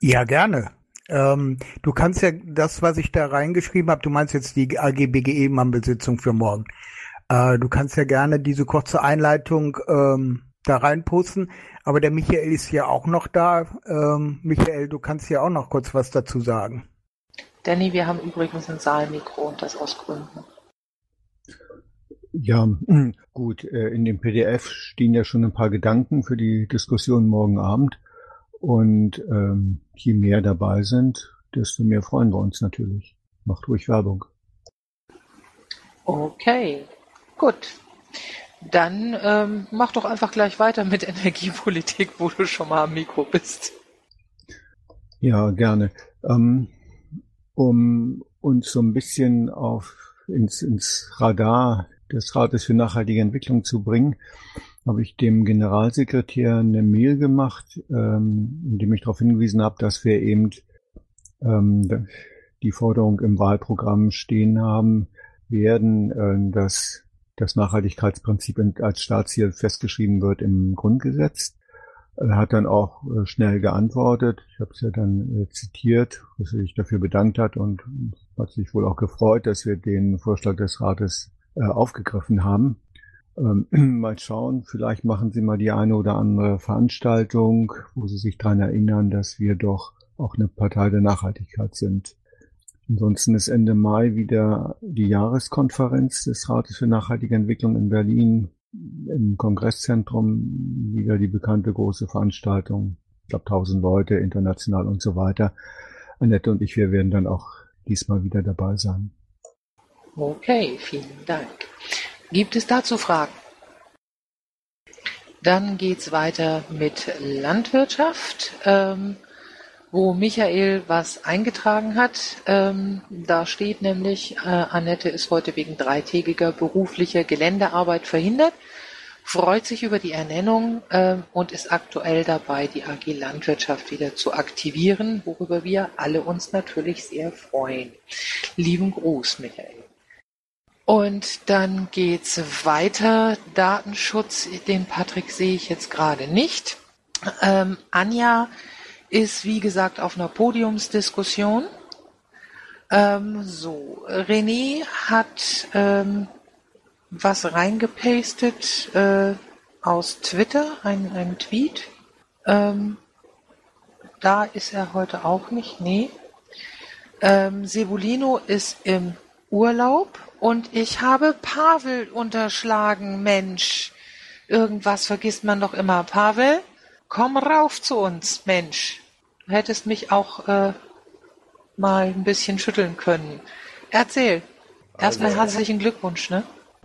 Ja, gerne. Ähm, du kannst ja das, was ich da reingeschrieben habe, du meinst jetzt die AGBGE-Mumble-Sitzung für morgen. Äh, du kannst ja gerne diese kurze Einleitung ähm, da reinposten. Aber der Michael ist ja auch noch da. Ähm, Michael, du kannst ja auch noch kurz was dazu sagen. Danny, wir haben übrigens ein Saalmikro und das aus Gründen. Ja, gut. Äh, in dem PDF stehen ja schon ein paar Gedanken für die Diskussion morgen Abend. Und ähm, je mehr dabei sind, desto mehr freuen wir uns natürlich. Macht ruhig Werbung. Okay, gut. Dann ähm, mach doch einfach gleich weiter mit Energiepolitik, wo du schon mal am Mikro bist. Ja, gerne. Ähm, um uns so ein bisschen auf ins, ins Radar des Rates für nachhaltige Entwicklung zu bringen, habe ich dem Generalsekretär eine Mail gemacht, ähm, in dem ich darauf hingewiesen habe, dass wir eben ähm, die Forderung im Wahlprogramm stehen haben werden, äh, dass das Nachhaltigkeitsprinzip als Staatsziel festgeschrieben wird im Grundgesetz. Er hat dann auch äh, schnell geantwortet. Ich habe es ja dann äh, zitiert, dass er sich dafür bedankt hat und hat sich wohl auch gefreut, dass wir den Vorschlag des Rates äh, aufgegriffen haben. Ähm, mal schauen, vielleicht machen Sie mal die eine oder andere Veranstaltung, wo Sie sich daran erinnern, dass wir doch auch eine Partei der Nachhaltigkeit sind. Ansonsten ist Ende Mai wieder die Jahreskonferenz des Rates für nachhaltige Entwicklung in Berlin im Kongresszentrum wieder die bekannte große Veranstaltung. Ich glaube, tausend Leute, international und so weiter. Annette und ich, wir werden dann auch diesmal wieder dabei sein. Okay, vielen Dank. Gibt es dazu Fragen? Dann geht's weiter mit Landwirtschaft, ähm, wo Michael was eingetragen hat. Ähm, da steht nämlich, äh, Annette ist heute wegen dreitägiger beruflicher Geländearbeit verhindert, freut sich über die Ernennung äh, und ist aktuell dabei, die AG Landwirtschaft wieder zu aktivieren, worüber wir alle uns natürlich sehr freuen. Lieben Gruß, Michael. Und dann geht's weiter. Datenschutz, den Patrick sehe ich jetzt gerade nicht. Ähm, Anja ist, wie gesagt, auf einer Podiumsdiskussion. Ähm, so, René hat ähm, was reingepastet äh, aus Twitter, ein, ein Tweet. Ähm, da ist er heute auch nicht, nee. Ähm, Sebulino ist im Urlaub und ich habe Pavel unterschlagen, Mensch. Irgendwas vergisst man doch immer. Pavel, komm rauf zu uns, Mensch. Du hättest mich auch äh, mal ein bisschen schütteln können. Erzähl. Erstmal Also- herzlichen Glückwunsch, ne?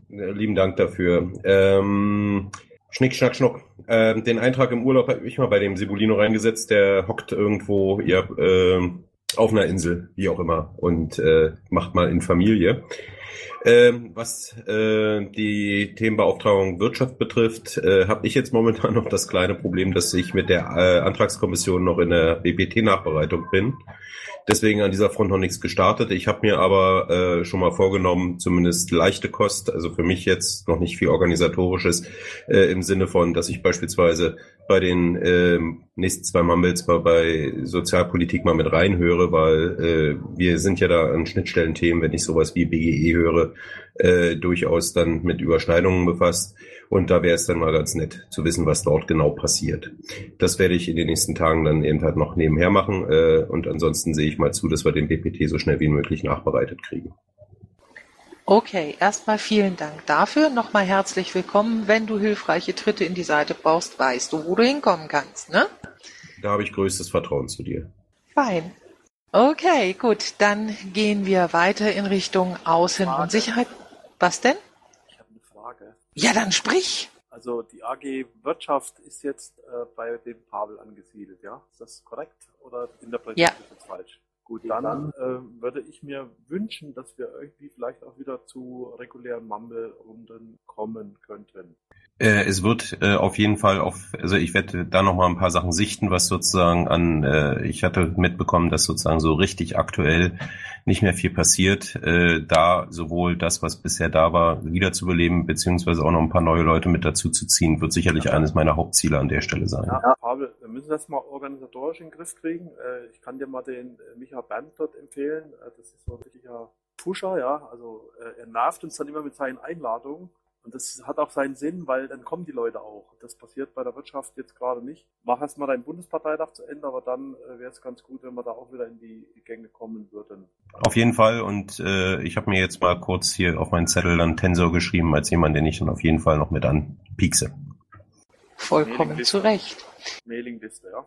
Lieben Dank dafür. Ähm, Schnick, Schnack, Schnuck. Ähm, den Eintrag im Urlaub habe ich mal bei dem Sibulino reingesetzt. Der hockt irgendwo, ihr, ähm, auf einer Insel, wie auch immer, und äh, macht mal in Familie. Ähm, was äh, die Themenbeauftragung Wirtschaft betrifft, äh, habe ich jetzt momentan noch das kleine Problem, dass ich mit der äh, Antragskommission noch in der BPT-Nachbereitung bin. Deswegen an dieser Front noch nichts gestartet. Ich habe mir aber äh, schon mal vorgenommen, zumindest leichte Kost, also für mich jetzt noch nicht viel organisatorisches, äh, im Sinne von, dass ich beispielsweise bei den äh, nächsten zwei Mumbles mal bei Sozialpolitik mal mit reinhöre, weil äh, wir sind ja da an Schnittstellenthemen, wenn ich sowas wie BGE höre, äh, durchaus dann mit Überschneidungen befasst. Und da wäre es dann mal ganz nett zu wissen, was dort genau passiert. Das werde ich in den nächsten Tagen dann eben halt noch nebenher machen. Äh, und ansonsten sehe ich mal zu, dass wir den BPT so schnell wie möglich nachbereitet kriegen. Okay, erstmal vielen Dank dafür. Nochmal herzlich willkommen. Wenn du hilfreiche Tritte in die Seite brauchst, weißt du, wo du hinkommen kannst, ne? Da habe ich größtes Vertrauen zu dir. Fein. Okay, gut. Dann gehen wir weiter in Richtung Außen- und Sicherheit. Was denn? Frage. Ja, dann sprich. Also die AG Wirtschaft ist jetzt äh, bei dem Pavel angesiedelt, ja? Ist das korrekt oder interpretiere Ja. ich das jetzt falsch? Gut, dann äh, würde ich mir wünschen, dass wir irgendwie vielleicht auch wieder zu regulären Mumble-Runden kommen könnten. Äh, es wird äh, auf jeden Fall auf, also ich werde da noch mal ein paar Sachen sichten, was sozusagen an, äh, ich hatte mitbekommen, dass sozusagen so richtig aktuell nicht mehr viel passiert, äh, da sowohl das, was bisher da war, wiederzubeleben, beziehungsweise auch noch ein paar neue Leute mit dazu zu ziehen, wird sicherlich eines meiner Hauptziele an der Stelle sein. Ja, Pavel, wir müssen das mal organisatorisch in den Griff kriegen. Äh, ich kann dir mal den äh, Micha Band dort empfehlen. Äh, das ist so ein richtiger Pusher, ja. Also äh, er nervt uns dann immer mit seinen Einladungen. Und das hat auch seinen Sinn, weil dann kommen die Leute auch. Das passiert bei der Wirtschaft jetzt gerade nicht. Mach erst mal deinen Bundesparteitag zu Ende, aber dann äh, wäre es ganz gut, wenn wir da auch wieder in die Gänge kommen würden. Auf jeden Fall und äh, ich habe mir jetzt mal kurz hier auf meinen Zettel dann Tensor geschrieben, als jemand, den ich dann auf jeden Fall noch mit anpiekse. Vollkommen zu Recht. Mailingliste, ja.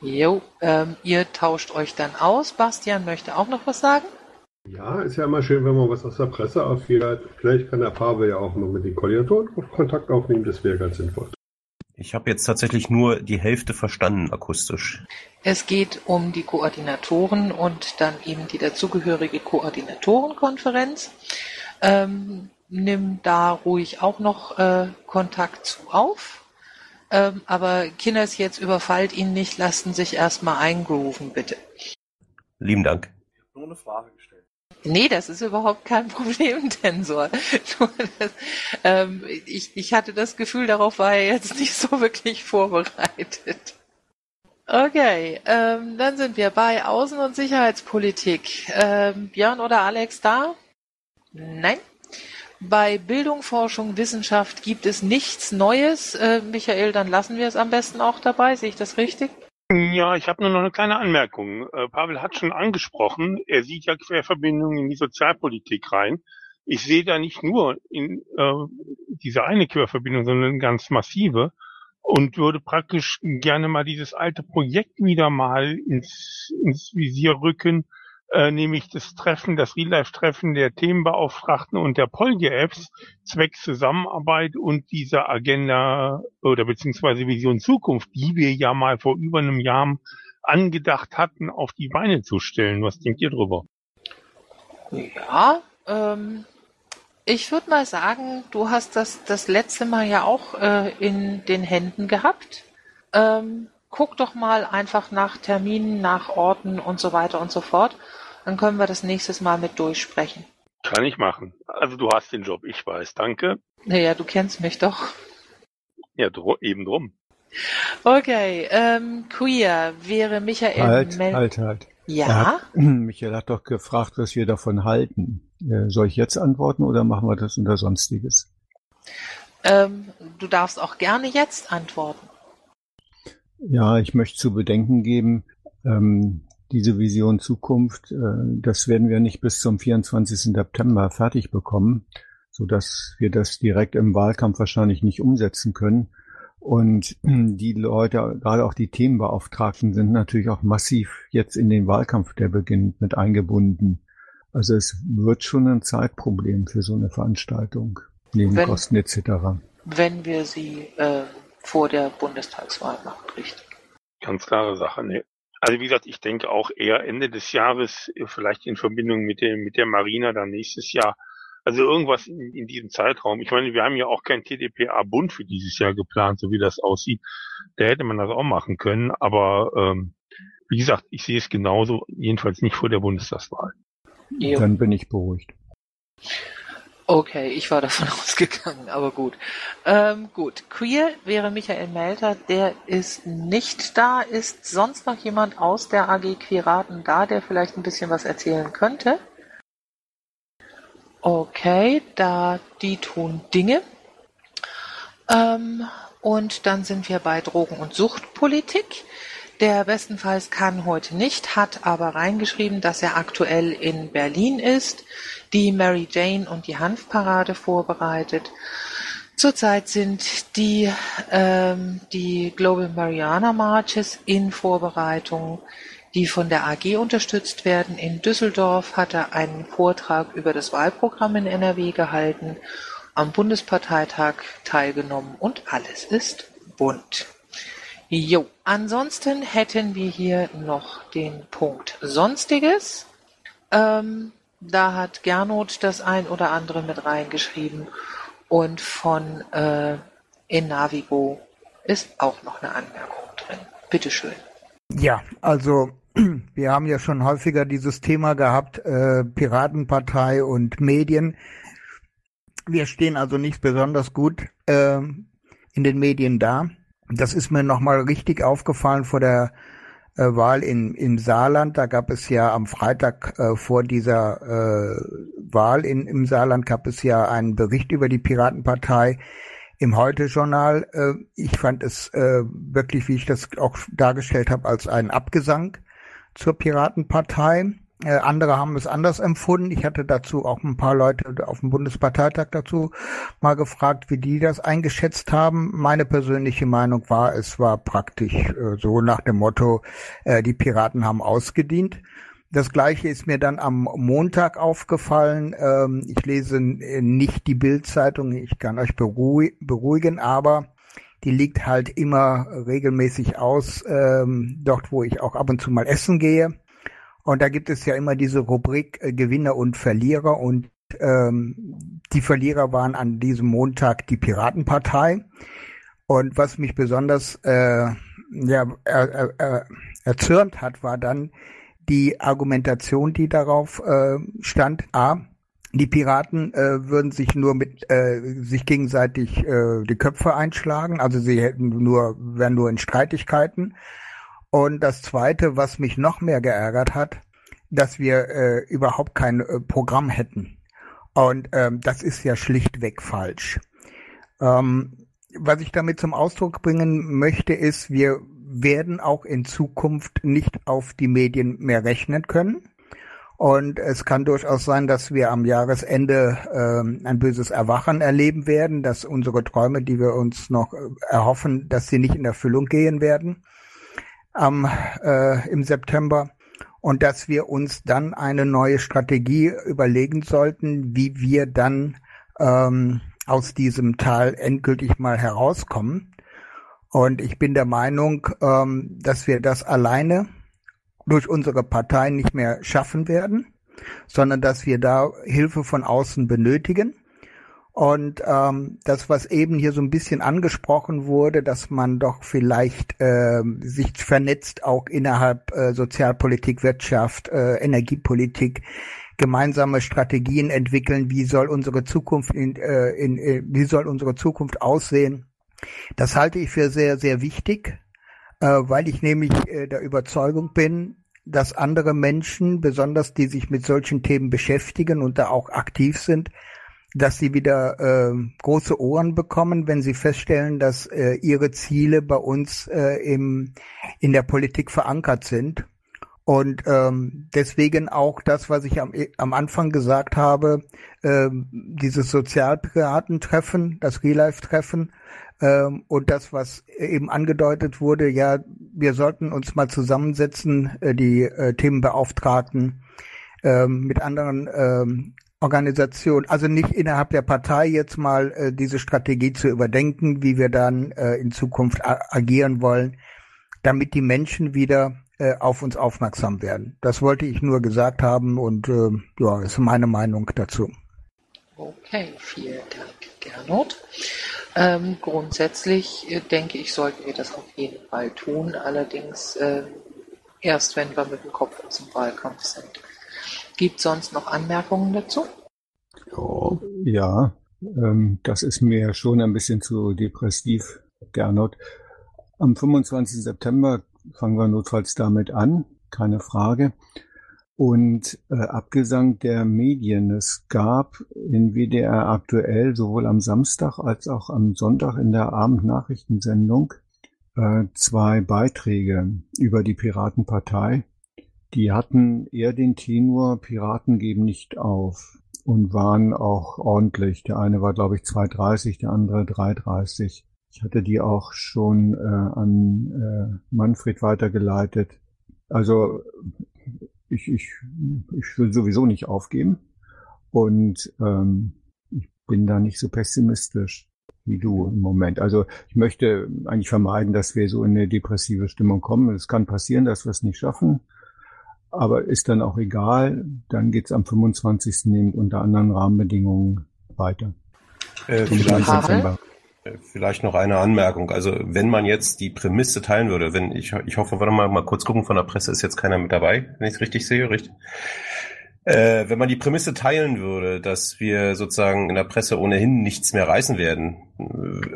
Jo, ähm, ihr tauscht euch dann aus. Bastian möchte auch noch was sagen. Ja, ist ja immer schön, wenn man was aus der Presse erfährt. Vielleicht kann der Pavel ja auch noch mit den Koordinatoren Kontakt aufnehmen, das wäre ganz sinnvoll. Ich habe jetzt tatsächlich nur die Hälfte verstanden akustisch. Es geht um die Koordinatoren und dann eben die dazugehörige Koordinatorenkonferenz. Ähm, nimm da ruhig auch noch äh, Kontakt zu auf. Ähm, aber Kinders, jetzt überfallt ihn nicht, lassen sich erstmal eingrooven, bitte. Lieben Dank. Nur eine Frage gestellt. Nee, das ist überhaupt kein Problem, Tensor. Ähm, ich, ich hatte das Gefühl, darauf war er jetzt nicht so wirklich vorbereitet. Okay, ähm, dann sind wir bei Außen- und Sicherheitspolitik. Ähm, Björn oder Alex da? Nein. Bei Bildung, Forschung, Wissenschaft gibt es nichts Neues. Äh, Michael, dann lassen wir es am besten auch dabei. Sehe ich das richtig? Ja, ich habe nur noch eine kleine Anmerkung. Äh, Pavel hat schon angesprochen, er sieht ja Querverbindungen in die Sozialpolitik rein. Ich sehe da nicht nur in äh, diese eine Querverbindung, sondern ganz massive und würde praktisch gerne mal dieses alte Projekt wieder mal ins, ins Visier rücken, äh, nämlich das Treffen, das Real-Life-Treffen der Themenbeauftragten und der Polge-Apps zwecks Zusammenarbeit und dieser Agenda oder beziehungsweise Vision Zukunft, die wir ja mal vor über einem Jahr angedacht hatten, auf die Beine zu stellen. Was denkt ihr drüber? Ja, ähm, ich würde mal sagen, du hast das das letzte Mal ja auch äh, in den Händen gehabt. Ähm, guck doch mal einfach nach Terminen, nach Orten und so weiter und so fort. Dann können wir das nächstes Mal mit durchsprechen. Kann ich machen. Also du hast den Job, ich weiß. Danke. Naja, du kennst mich doch. Ja, dro eben drum. Okay, ähm, Queer wäre Michael Halt, Mel halt, halt. Ja? hat, Michael hat doch gefragt, was wir davon halten. Äh, soll ich jetzt antworten oder machen wir das unter Sonstiges? Ähm, du darfst auch gerne jetzt antworten. Ja, ich möchte zu bedenken geben, ähm, diese Vision Zukunft, äh, das werden wir nicht bis zum 24. September fertig bekommen, so dass wir das direkt im Wahlkampf wahrscheinlich nicht umsetzen können. Und die Leute, gerade auch die Themenbeauftragten, sind natürlich auch massiv jetzt in den Wahlkampf, der beginnt, mit eingebunden. Also es wird schon ein Zeitproblem für so eine Veranstaltung, Nebenkosten etc. Wenn wir sie äh, vor der Bundestagswahl machen, richtig. Ganz klare Sache, ne. Also wie gesagt, ich denke auch eher Ende des Jahres, äh, vielleicht in Verbindung mit dem mit der Marina dann nächstes Jahr. Also irgendwas in, in diesem Zeitraum. Ich meine, wir haben ja auch kein TDPA-Bund für dieses Jahr geplant, so wie das aussieht. Da hätte man das auch machen können. Aber ähm, wie gesagt, ich sehe es genauso, jedenfalls nicht vor der Bundestagswahl. Dann bin ich beruhigt. Okay, ich war davon ausgegangen, aber gut. Ähm, gut, Queer wäre Michael Melter, der ist nicht da. Ist sonst noch jemand aus der AG Quiraten da, der vielleicht ein bisschen was erzählen könnte? Okay, da die tun Dinge. Ähm, und dann sind wir bei Drogen- und Suchtpolitik. Der bestenfalls kann heute nicht, hat aber reingeschrieben, dass er aktuell in Berlin ist, die Mary Jane und die Hanfparade vorbereitet. Zurzeit sind die, ähm, die Global Mariana Marches in Vorbereitung, die von der AG unterstützt werden. In Düsseldorf hat er einen Vortrag über das Wahlprogramm in NRW gehalten, am Bundesparteitag teilgenommen und alles ist bunt. Jo, ansonsten hätten wir hier noch den Punkt Sonstiges. Ähm, da hat Gernot das ein oder andere mit reingeschrieben und von äh, Navigo ist auch noch eine Anmerkung drin. Bitteschön. Ja, also wir haben ja schon häufiger dieses Thema gehabt, äh, Piratenpartei und Medien. Wir stehen also nicht besonders gut äh, in den Medien da. Das ist mir nochmal richtig aufgefallen vor der äh, Wahl in, im Saarland. Da gab es ja am Freitag äh, vor dieser äh, Wahl in, im Saarland gab es ja einen Bericht über die Piratenpartei im Heute-Journal. Äh, ich fand es äh, wirklich, wie ich das auch dargestellt habe, als einen Abgesang zur Piratenpartei. Äh, andere haben es anders empfunden. Ich hatte dazu auch ein paar Leute auf dem Bundesparteitag dazu mal gefragt, wie die das eingeschätzt haben. Meine persönliche Meinung war, es war praktisch äh, so nach dem Motto, äh, die Piraten haben ausgedient. Das gleiche ist mir dann am Montag aufgefallen. Ähm, ich lese nicht die Bildzeitung, ich kann euch beruhigen, aber die liegt halt immer regelmäßig aus, ähm, dort wo ich auch ab und zu mal essen gehe. Und da gibt es ja immer diese Rubrik äh, Gewinner und Verlierer und ähm, die Verlierer waren an diesem Montag die Piratenpartei. Und was mich besonders äh, ja, er, er, erzürnt hat, war dann die Argumentation, die darauf äh, stand. A, die Piraten äh, würden sich nur mit äh, sich gegenseitig äh, die Köpfe einschlagen, also sie hätten nur wären nur in Streitigkeiten. Und das Zweite, was mich noch mehr geärgert hat, dass wir äh, überhaupt kein äh, Programm hätten. Und ähm, das ist ja schlichtweg falsch. Ähm, was ich damit zum Ausdruck bringen möchte, ist, wir werden auch in Zukunft nicht auf die Medien mehr rechnen können. Und es kann durchaus sein, dass wir am Jahresende ähm, ein böses Erwachen erleben werden, dass unsere Träume, die wir uns noch äh, erhoffen, dass sie nicht in Erfüllung gehen werden am, äh, im September und dass wir uns dann eine neue Strategie überlegen sollten, wie wir dann ähm, aus diesem Tal endgültig mal herauskommen. Und ich bin der Meinung, ähm, dass wir das alleine durch unsere Partei nicht mehr schaffen werden, sondern dass wir da Hilfe von außen benötigen. Und ähm, das, was eben hier so ein bisschen angesprochen wurde, dass man doch vielleicht äh, sich vernetzt, auch innerhalb äh, Sozialpolitik, Wirtschaft, äh, Energiepolitik, gemeinsame Strategien entwickeln, wie soll unsere Zukunft in, äh, in, äh, wie soll unsere Zukunft aussehen. Das halte ich für sehr, sehr wichtig, äh, weil ich nämlich äh, der Überzeugung bin, dass andere Menschen, besonders die sich mit solchen Themen beschäftigen und da auch aktiv sind, dass sie wieder äh, große Ohren bekommen, wenn sie feststellen, dass äh, ihre Ziele bei uns äh, im, in der Politik verankert sind. Und ähm, deswegen auch das, was ich am, am Anfang gesagt habe, äh, dieses Sozialpiratentreffen, das Real-Life-Treffen ähm, und das, was eben angedeutet wurde, ja, wir sollten uns mal zusammensetzen, äh, die äh, Themenbeauftragten, ähm, mit anderen ähm, Organisation, also nicht innerhalb der Partei jetzt mal äh, diese Strategie zu überdenken, wie wir dann äh, in Zukunft agieren wollen, damit die Menschen wieder äh, auf uns aufmerksam werden. Das wollte ich nur gesagt haben und äh, ja, ist meine Meinung dazu. Okay, vielen Dank, Gernot. Ähm, grundsätzlich äh, denke ich, sollten wir das auf jeden Fall tun, allerdings äh, erst wenn wir mit dem Kopf aus dem Wahlkampf sind. Gibt sonst noch Anmerkungen dazu? Ja, ja ähm, das ist mir schon ein bisschen zu depressiv, Gernot. Am 25. September fangen wir notfalls damit an, keine Frage. Und äh, Abgesang der Medien. Es gab in WDR aktuell sowohl am Samstag als auch am Sonntag in der Abendnachrichtensendung äh, zwei Beiträge über die Piratenpartei. Die hatten eher den Tenor, Piraten geben nicht auf und waren auch ordentlich. Der eine war, glaube ich, 2,30, der andere 3,30. Ich hatte die auch schon äh, an äh, Manfred weitergeleitet. Also ich, ich, ich will sowieso nicht aufgeben und ähm, ich bin da nicht so pessimistisch wie du im Moment. Also ich möchte eigentlich vermeiden, dass wir so in eine depressive Stimmung kommen. Es kann passieren, dass wir es nicht schaffen, aber ist dann auch egal. Dann geht's am 25. eben unter anderen Rahmenbedingungen weiter. Äh, vielleicht, vielleicht noch eine Anmerkung. Also wenn man jetzt die Prämisse teilen würde, wenn ich, ich hoffe, warte mal, mal kurz gucken, von der Presse ist jetzt keiner mit dabei, wenn ich es richtig sehe, richtig? Äh, wenn man die Prämisse teilen würde, dass wir sozusagen in der Presse ohnehin nichts mehr reißen werden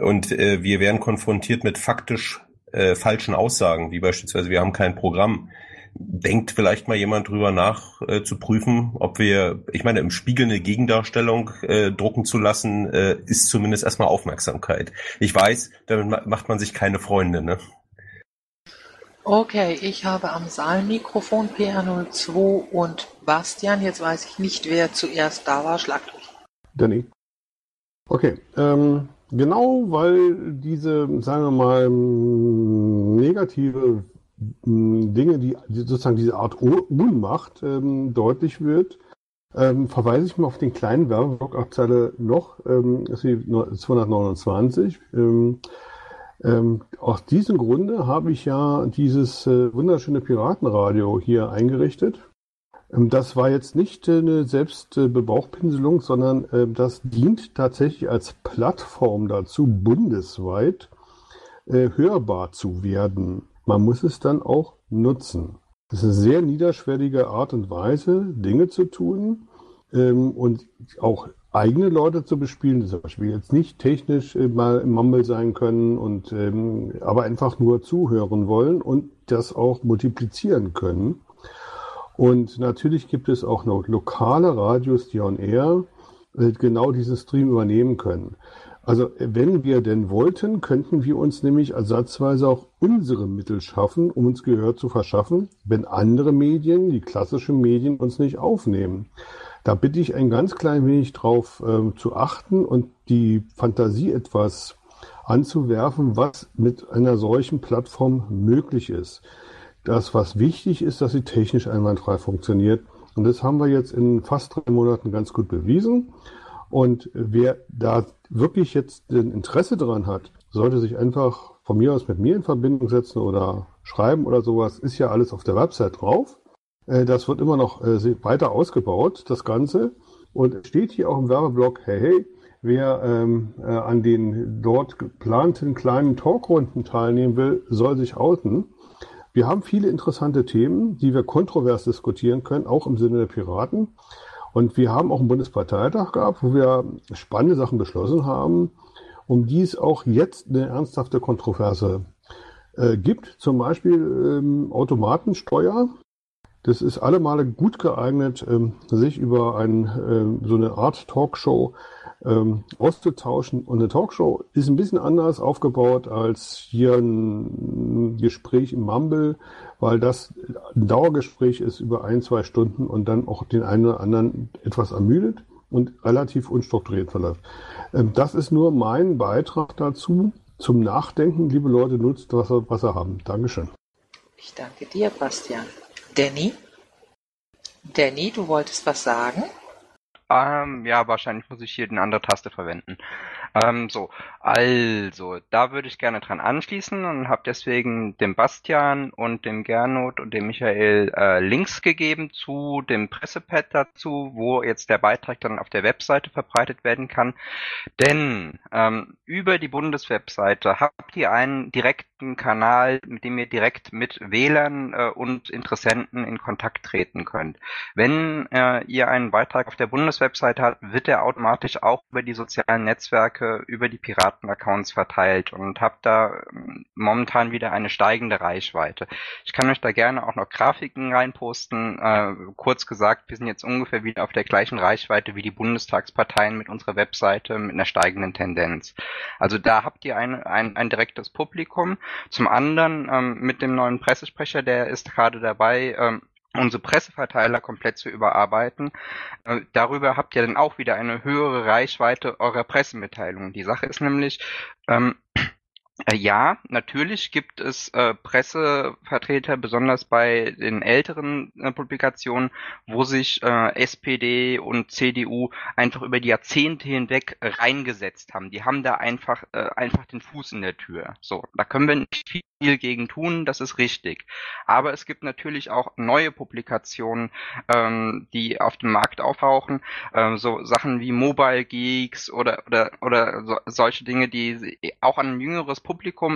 und äh, wir werden konfrontiert mit faktisch äh, falschen Aussagen, wie beispielsweise wir haben kein Programm, denkt vielleicht mal jemand drüber nach, äh, zu prüfen, ob wir, ich meine, im Spiegel eine Gegendarstellung äh, drucken zu lassen, äh, ist zumindest erstmal Aufmerksamkeit. Ich weiß, damit macht man sich keine Freunde, ne? Okay, ich habe am Saalmikrofon PR02 und Bastian. Jetzt weiß ich nicht, wer zuerst da war. Schlag durch. Danny. Okay, ähm, genau weil diese, sagen wir mal, negative Dinge, die, sozusagen diese Art Ohnmacht ähm, deutlich wird, ähm, verweise ich mal auf den kleinen Werbeblock auf Zeile noch, ähm, 229. Ähm, ähm, aus diesem Grunde habe ich ja dieses äh, wunderschöne Piratenradio hier eingerichtet. Ähm, das war jetzt nicht äh, eine Selbstbebauchpinselung, äh, sondern äh, das dient tatsächlich als Plattform dazu, bundesweit äh, hörbar zu werden. Man muss es dann auch nutzen. Das ist eine sehr niederschwellige Art und Weise, Dinge zu tun ähm, und auch eigene Leute zu bespielen, die zum Beispiel jetzt nicht technisch äh, mal im Mumble sein können und ähm, aber einfach nur zuhören wollen und das auch multiplizieren können. Und natürlich gibt es auch noch lokale Radios, die on air äh, genau diesen Stream übernehmen können. Also wenn wir denn wollten, könnten wir uns nämlich ersatzweise auch unsere Mittel schaffen, um uns Gehör zu verschaffen, wenn andere Medien, die klassischen Medien, uns nicht aufnehmen. Da bitte ich ein ganz klein wenig drauf ähm, zu achten und die Fantasie etwas anzuwerfen, was mit einer solchen Plattform möglich ist. Das, was wichtig ist, dass sie technisch einwandfrei funktioniert. Und das haben wir jetzt in fast drei Monaten ganz gut bewiesen. Und wer da wirklich jetzt ein Interesse daran hat, sollte sich einfach von mir aus mit mir in Verbindung setzen oder schreiben oder sowas. Ist ja alles auf der Website drauf. Äh, das wird immer noch äh, weiter ausgebaut, das Ganze. Und steht hier auch im Werbeblock, hey, hey, wer ähm, äh, an den dort geplanten kleinen Talkrunden teilnehmen will, soll sich outen. Wir haben viele interessante Themen, die wir kontrovers diskutieren können, auch im Sinne der Piraten. Und wir haben auch einen Bundesparteitag gehabt, wo wir spannende Sachen beschlossen haben, um die es auch jetzt eine ernsthafte Kontroverse äh, gibt. Zum Beispiel ähm, Automatensteuer. Das ist alle Male gut geeignet, ähm, sich über ein, äh, so eine Art Talkshow ähm, auszutauschen. Und eine Talkshow ist ein bisschen anders aufgebaut als hier ein Gespräch im Mumble, weil das ein Dauergespräch ist über ein, zwei Stunden und dann auch den einen oder anderen etwas ermüdet und relativ unstrukturiert verläuft. Ähm, das ist nur mein Beitrag dazu. Zum Nachdenken, liebe Leute, nutzt, was ihr, was ihr haben. Dankeschön. Ich danke dir, Bastian. Danny? Danny, du wolltest was sagen? Ähm, ja, wahrscheinlich muss ich hier eine andere Taste verwenden. Ähm, so, also, da würde ich gerne dran anschließen und habe deswegen dem Bastian und dem Gernot und dem Michael äh, Links gegeben zu dem Pressepad dazu, wo jetzt der Beitrag dann auf der Webseite verbreitet werden kann. Denn ähm, über die Bundeswebseite habt ihr einen direkten Kanal, mit dem ihr direkt mit Wählern äh, und Interessenten in Kontakt treten könnt. Wenn äh, ihr einen Beitrag auf der Bundeswebseite habt, wird er automatisch auch über die sozialen Netzwerke, über die Piraten-Accounts verteilt und habt da ähm, momentan wieder eine steigende Reichweite. Ich kann euch da gerne auch noch Grafiken reinposten. Äh, kurz gesagt, wir sind jetzt ungefähr wieder auf der gleichen Reichweite wie die Bundestagsparteien mit unserer Webseite mit einer steigenden Tendenz. Also da habt ihr ein, ein, ein direktes Publikum. Zum anderen ähm, mit dem neuen Pressesprecher, der ist gerade dabei, ähm, unsere Presseverteiler komplett zu überarbeiten. Äh, darüber habt ihr dann auch wieder eine höhere Reichweite eurer Pressemitteilungen. Die Sache ist nämlich, ähm, äh, ja, natürlich gibt es äh, Pressevertreter, besonders bei den älteren äh, Publikationen, wo sich äh, SPD und CDU einfach über die Jahrzehnte hinweg reingesetzt haben. Die haben da einfach äh, einfach den Fuß in der Tür. So, da können wir nicht viel gegen tun, das ist richtig. Aber es gibt natürlich auch neue Publikationen, ähm, die auf dem Markt auftauchen, ähm, so Sachen wie Mobile Geeks oder oder oder so, solche Dinge, die auch an ein jüngeres Publikum,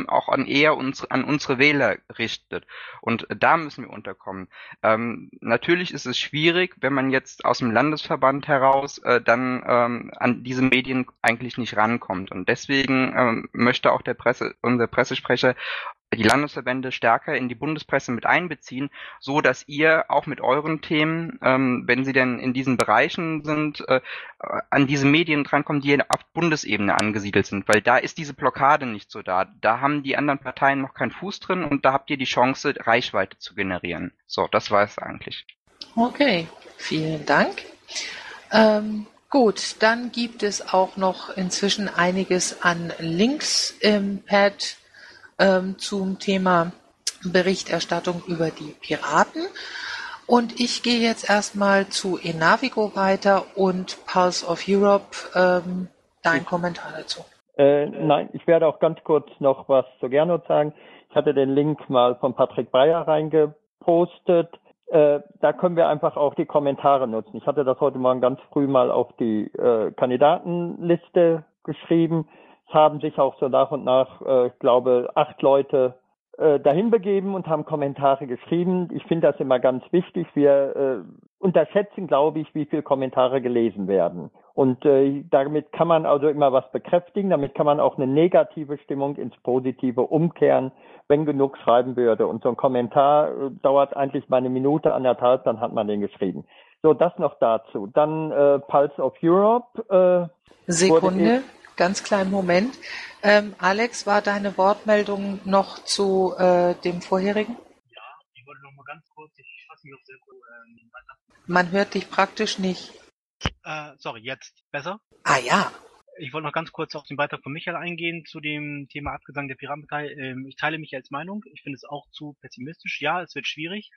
auch an eher uns, an unsere Wähler richtet. Und da müssen wir unterkommen. Ähm, natürlich ist es schwierig, wenn man jetzt aus dem Landesverband heraus äh, dann ähm, an diese Medien eigentlich nicht rankommt. Und deswegen ähm, möchte auch der Presse, unser Pressesprecher die Landesverbände stärker in die Bundespresse mit einbeziehen, so dass ihr auch mit euren Themen, ähm, wenn sie denn in diesen Bereichen sind, äh, an diese Medien drankommen, die auf Bundesebene angesiedelt sind, weil da ist diese Blockade nicht so da. Da haben die anderen Parteien noch keinen Fuß drin und da habt ihr die Chance, Reichweite zu generieren. So, das war es eigentlich. Okay, vielen Dank. Ähm, gut, dann gibt es auch noch inzwischen einiges an Links im Pad ähm, zum Thema Berichterstattung über die Piraten. Und ich gehe jetzt erstmal zu Enavigo weiter und Pulse of Europe. Ähm, dein Kommentar dazu. Äh, nein, ich werde auch ganz kurz noch was zu Gernot sagen. Ich hatte den Link mal von Patrick Breyer reingepostet. Äh, da können wir einfach auch die Kommentare nutzen. Ich hatte das heute Morgen ganz früh mal auf die äh, Kandidatenliste geschrieben. Es haben sich auch so nach und nach, äh, ich glaube, acht Leute äh, dahin begeben und haben Kommentare geschrieben. Ich finde das immer ganz wichtig. Wir äh, unterschätzen, glaube ich, wie viele Kommentare gelesen werden. Und äh, damit kann man also immer was bekräftigen. Damit kann man auch eine negative Stimmung ins Positive umkehren, wenn genug schreiben würde. Und so ein Kommentar äh, dauert eigentlich mal eine Minute, anderthalb, dann hat man den geschrieben. So, das noch dazu. Dann äh, Pulse of Europe. Äh, Sekunde ganz kleinen Moment. Ähm, Alex, war deine Wortmeldung noch zu äh, dem vorherigen? Ja, ich wollte noch mal ganz kurz, ich fasse mich auf sehr kurz. Ähm, Man hört dich praktisch nicht. Äh, sorry, jetzt besser? Ah ja. Ich wollte noch ganz kurz auf den Beitrag von Michael eingehen zu dem Thema Abgesang der Piratenpartei. Ähm, ich teile mich als Meinung. Ich finde es auch zu pessimistisch. Ja, es wird schwierig.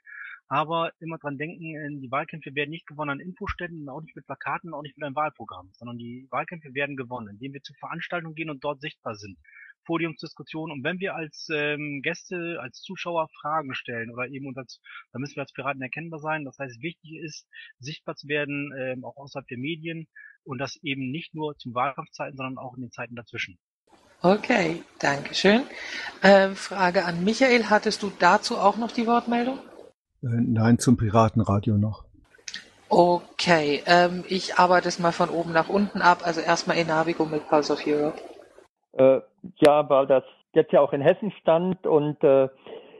Aber immer dran denken, die Wahlkämpfe werden nicht gewonnen an Infoständen, auch nicht mit Plakaten, auch nicht mit einem Wahlprogramm, sondern die Wahlkämpfe werden gewonnen, indem wir zu Veranstaltungen gehen und dort sichtbar sind. Podiumsdiskussionen. Und wenn wir als ähm, Gäste, als Zuschauer Fragen stellen oder eben als, da müssen wir als Piraten erkennbar sein. Das heißt, wichtig ist, sichtbar zu werden, ähm, auch außerhalb der Medien und das eben nicht nur zum Wahlkampfzeiten, sondern auch in den Zeiten dazwischen. Okay, danke schön. Äh, Frage an Michael, hattest du dazu auch noch die Wortmeldung? Nein, zum Piratenradio noch. Okay, ähm, ich arbeite es mal von oben nach unten ab. Also erstmal Enavigo mit Pulse of Europe. Äh, ja, weil das jetzt ja auch in Hessen stand und äh,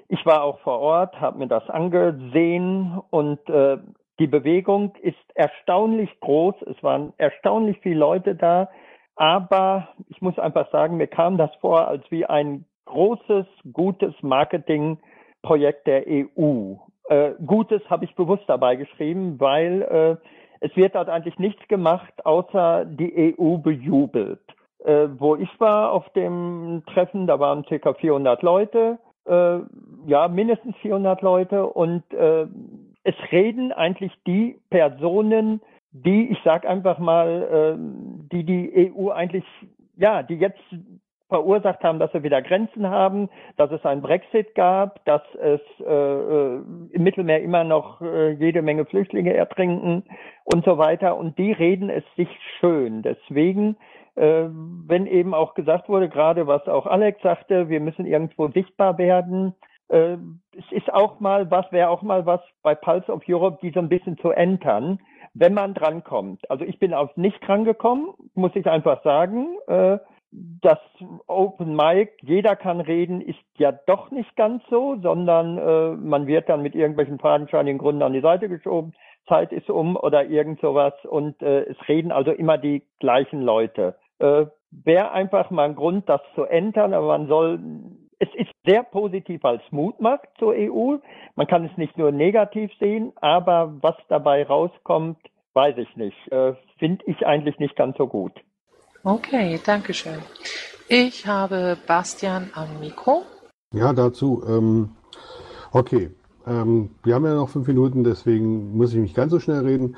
ich war auch vor Ort, habe mir das angesehen und äh, die Bewegung ist erstaunlich groß. Es waren erstaunlich viele Leute da, aber ich muss einfach sagen, mir kam das vor als wie ein großes, gutes Marketingprojekt der EU. Äh, Gutes habe ich bewusst dabei geschrieben, weil äh, es wird dort eigentlich nichts gemacht, außer die EU bejubelt. Äh, wo ich war auf dem Treffen, da waren ca. 400 Leute, äh, ja, mindestens 400 Leute und äh, es reden eigentlich die Personen, die, ich sag einfach mal, die die EU eigentlich ja, die jetzt verursacht haben, dass wir wieder Grenzen haben, dass es einen Brexit gab, dass es äh, äh, im Mittelmeer immer noch äh, jede Menge Flüchtlinge ertrinken und so weiter. Und die reden es sich schön. Deswegen, äh, wenn eben auch gesagt wurde, gerade was auch Alex sagte, wir müssen irgendwo sichtbar werden. Äh, es ist auch mal was, wäre auch mal was bei Pulse of Europe, die so ein bisschen zu entern, wenn man drankommt. Also ich bin auf nicht drangekommen, muss ich einfach sagen. Äh, das Open Mic, jeder kann reden, ist ja doch nicht ganz so, sondern äh, man wird dann mit irgendwelchen fadenscheinigen Gründen an die Seite geschoben, Zeit ist um oder irgend sowas und äh, es reden also immer die gleichen Leute. Äh, Wäre einfach mal ein Grund, das zu ändern, aber man soll, es ist sehr positiv als Mut macht zur EU. Man kann es nicht nur negativ sehen, aber was dabei rauskommt, weiß ich nicht. Äh, Finde ich eigentlich nicht ganz so gut. Okay, danke schön. Ich habe Bastian am Mikro. Ja, dazu. Ähm, okay, ähm, wir haben ja noch fünf Minuten, deswegen muss ich nicht ganz so schnell reden.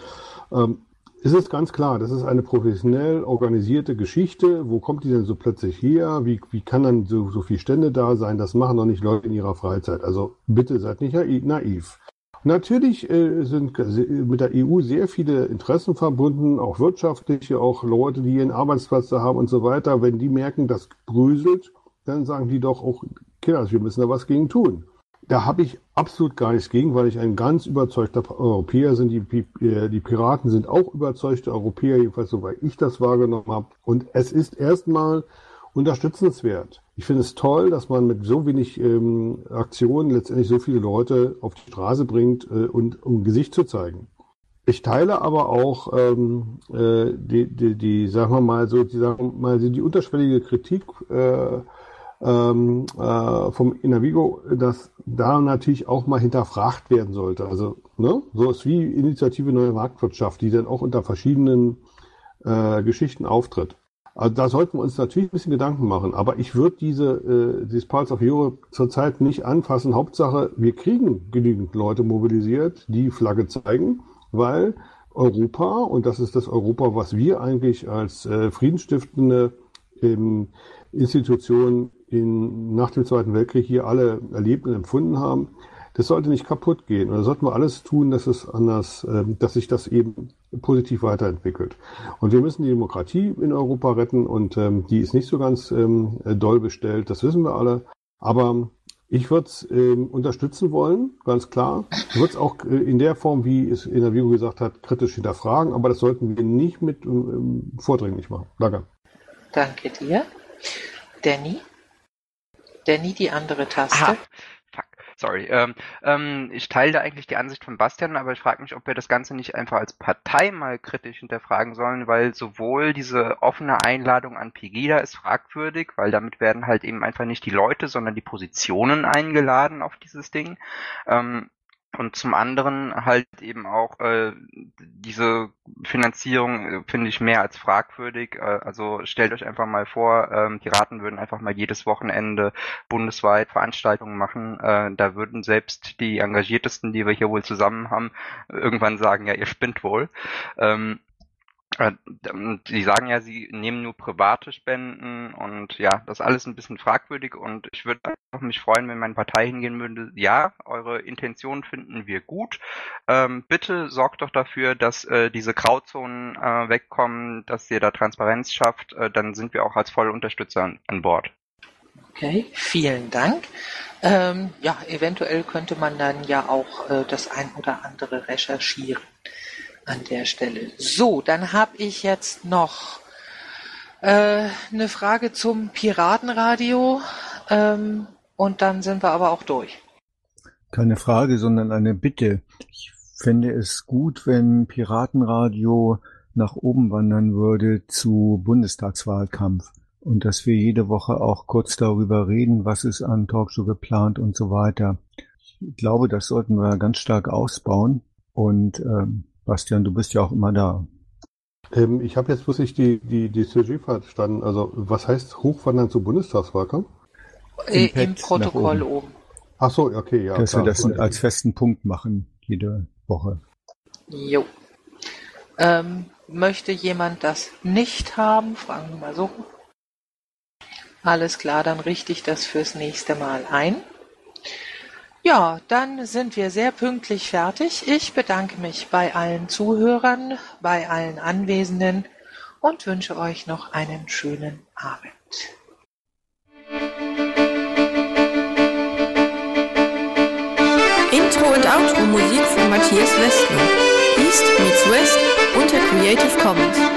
Ähm, es ist ganz klar, das ist eine professionell organisierte Geschichte. Wo kommt die denn so plötzlich her? Wie, wie kann dann so, so viel Stände da sein? Das machen doch nicht Leute in ihrer Freizeit. Also bitte seid nicht naiv. Natürlich äh, sind mit der EU sehr viele Interessen verbunden, auch wirtschaftliche, auch Leute, die ihren Arbeitsplatz haben und so weiter. Wenn die merken, das bröselt, dann sagen die doch auch, Kinder, wir müssen da was gegen tun. Da habe ich absolut gar nichts gegen, weil ich ein ganz überzeugter Europäer bin. Die, äh, die Piraten sind auch überzeugte Europäer, jedenfalls soweit ich das wahrgenommen habe. Und es ist erstmal unterstützenswert. Ich finde es toll, dass man mit so wenig ähm, Aktionen letztendlich so viele Leute auf die Straße bringt, äh, und, um Gesicht zu zeigen. Ich teile aber auch ähm, äh, die, die, die, sagen wir mal so, die, sagen wir mal, die unterschwellige Kritik äh, ähm, äh, vom Inavigo, dass da natürlich auch mal hinterfragt werden sollte. Also ne, so ist wie Initiative Neue Marktwirtschaft, die dann auch unter verschiedenen äh, Geschichten auftritt. Also da sollten wir uns natürlich ein bisschen Gedanken machen. Aber ich würde diese, äh, dieses Pulse of Europe zurzeit nicht anfassen. Hauptsache, wir kriegen genügend Leute mobilisiert, die Flagge zeigen, weil Europa, und das ist das Europa, was wir eigentlich als äh, friedensstiftende ähm, Institution in, nach dem Zweiten Weltkrieg hier alle erlebt und empfunden haben, das sollte nicht kaputt gehen. Und da sollten wir alles tun, dass es anders, äh, dass sich das eben positiv weiterentwickelt. Und wir müssen die Demokratie in Europa retten und ähm, die ist nicht so ganz ähm, doll bestellt, das wissen wir alle. Aber ich würde es ähm, unterstützen wollen, ganz klar. Ich würde es auch äh, in der Form, wie es in der Video gesagt hat, kritisch hinterfragen, aber das sollten wir nicht mit ähm, vordringlich machen. Danke. Danke dir. Danny? Danny, die andere Taste. Aha. Sorry. Ähm, ähm, ich teile eigentlich die Ansicht von Bastian, aber ich frage mich, ob wir das Ganze nicht einfach als Partei mal kritisch hinterfragen sollen, weil sowohl diese offene Einladung an Pegida ist fragwürdig, weil damit werden halt eben einfach nicht die Leute, sondern die Positionen eingeladen auf dieses Ding. Ähm, und zum anderen halt eben auch äh, diese Finanzierung äh, finde ich mehr als fragwürdig. Äh, also stellt euch einfach mal vor, ähm, die Raten würden einfach mal jedes Wochenende bundesweit Veranstaltungen machen. Äh, da würden selbst die engagiertesten, die wir hier wohl zusammen haben, irgendwann sagen, ja, ihr spinnt wohl. Ähm, äh, Sie sagen ja, Sie nehmen nur private Spenden und ja, das ist alles ein bisschen fragwürdig und ich würde mich freuen, wenn meine Partei hingehen würde. Ja, eure Intentionen finden wir gut. Ähm, bitte sorgt doch dafür, dass äh, diese Grauzonen äh, wegkommen, dass ihr da Transparenz schafft. Äh, dann sind wir auch als volle Unterstützer an, an Bord. Okay, vielen Dank. Ähm, ja, eventuell könnte man dann ja auch äh, das ein oder andere recherchieren an der Stelle. So, dann habe ich jetzt noch äh, eine Frage zum Piratenradio ähm, und dann sind wir aber auch durch. Keine Frage, sondern eine Bitte. Ich fände es gut, wenn Piratenradio nach oben wandern würde zu Bundestagswahlkampf und dass wir jede Woche auch kurz darüber reden, was ist an Talkshow geplant und so weiter. Ich glaube, das sollten wir ganz stark ausbauen und ähm, Bastian, du bist ja auch immer da. Ähm, ich habe jetzt bloß nicht die, die, die Sujet verstanden. Also, was heißt Hochwandern zu Bundestagswahlkampf? Im, Im, Im Protokoll oben. oben. Ach so, okay, ja. Dass klar. wir das als festen Punkt machen, jede Woche. Jo. Ähm, möchte jemand das nicht haben? Fragen wir mal so. Alles klar, dann richte ich das fürs nächste Mal ein. Ja, dann sind wir sehr pünktlich fertig. Ich bedanke mich bei allen Zuhörern, bei allen Anwesenden und wünsche euch noch einen schönen Abend. Intro und Outro Musik von Matthias Westner. East meets West unter Creative Commons.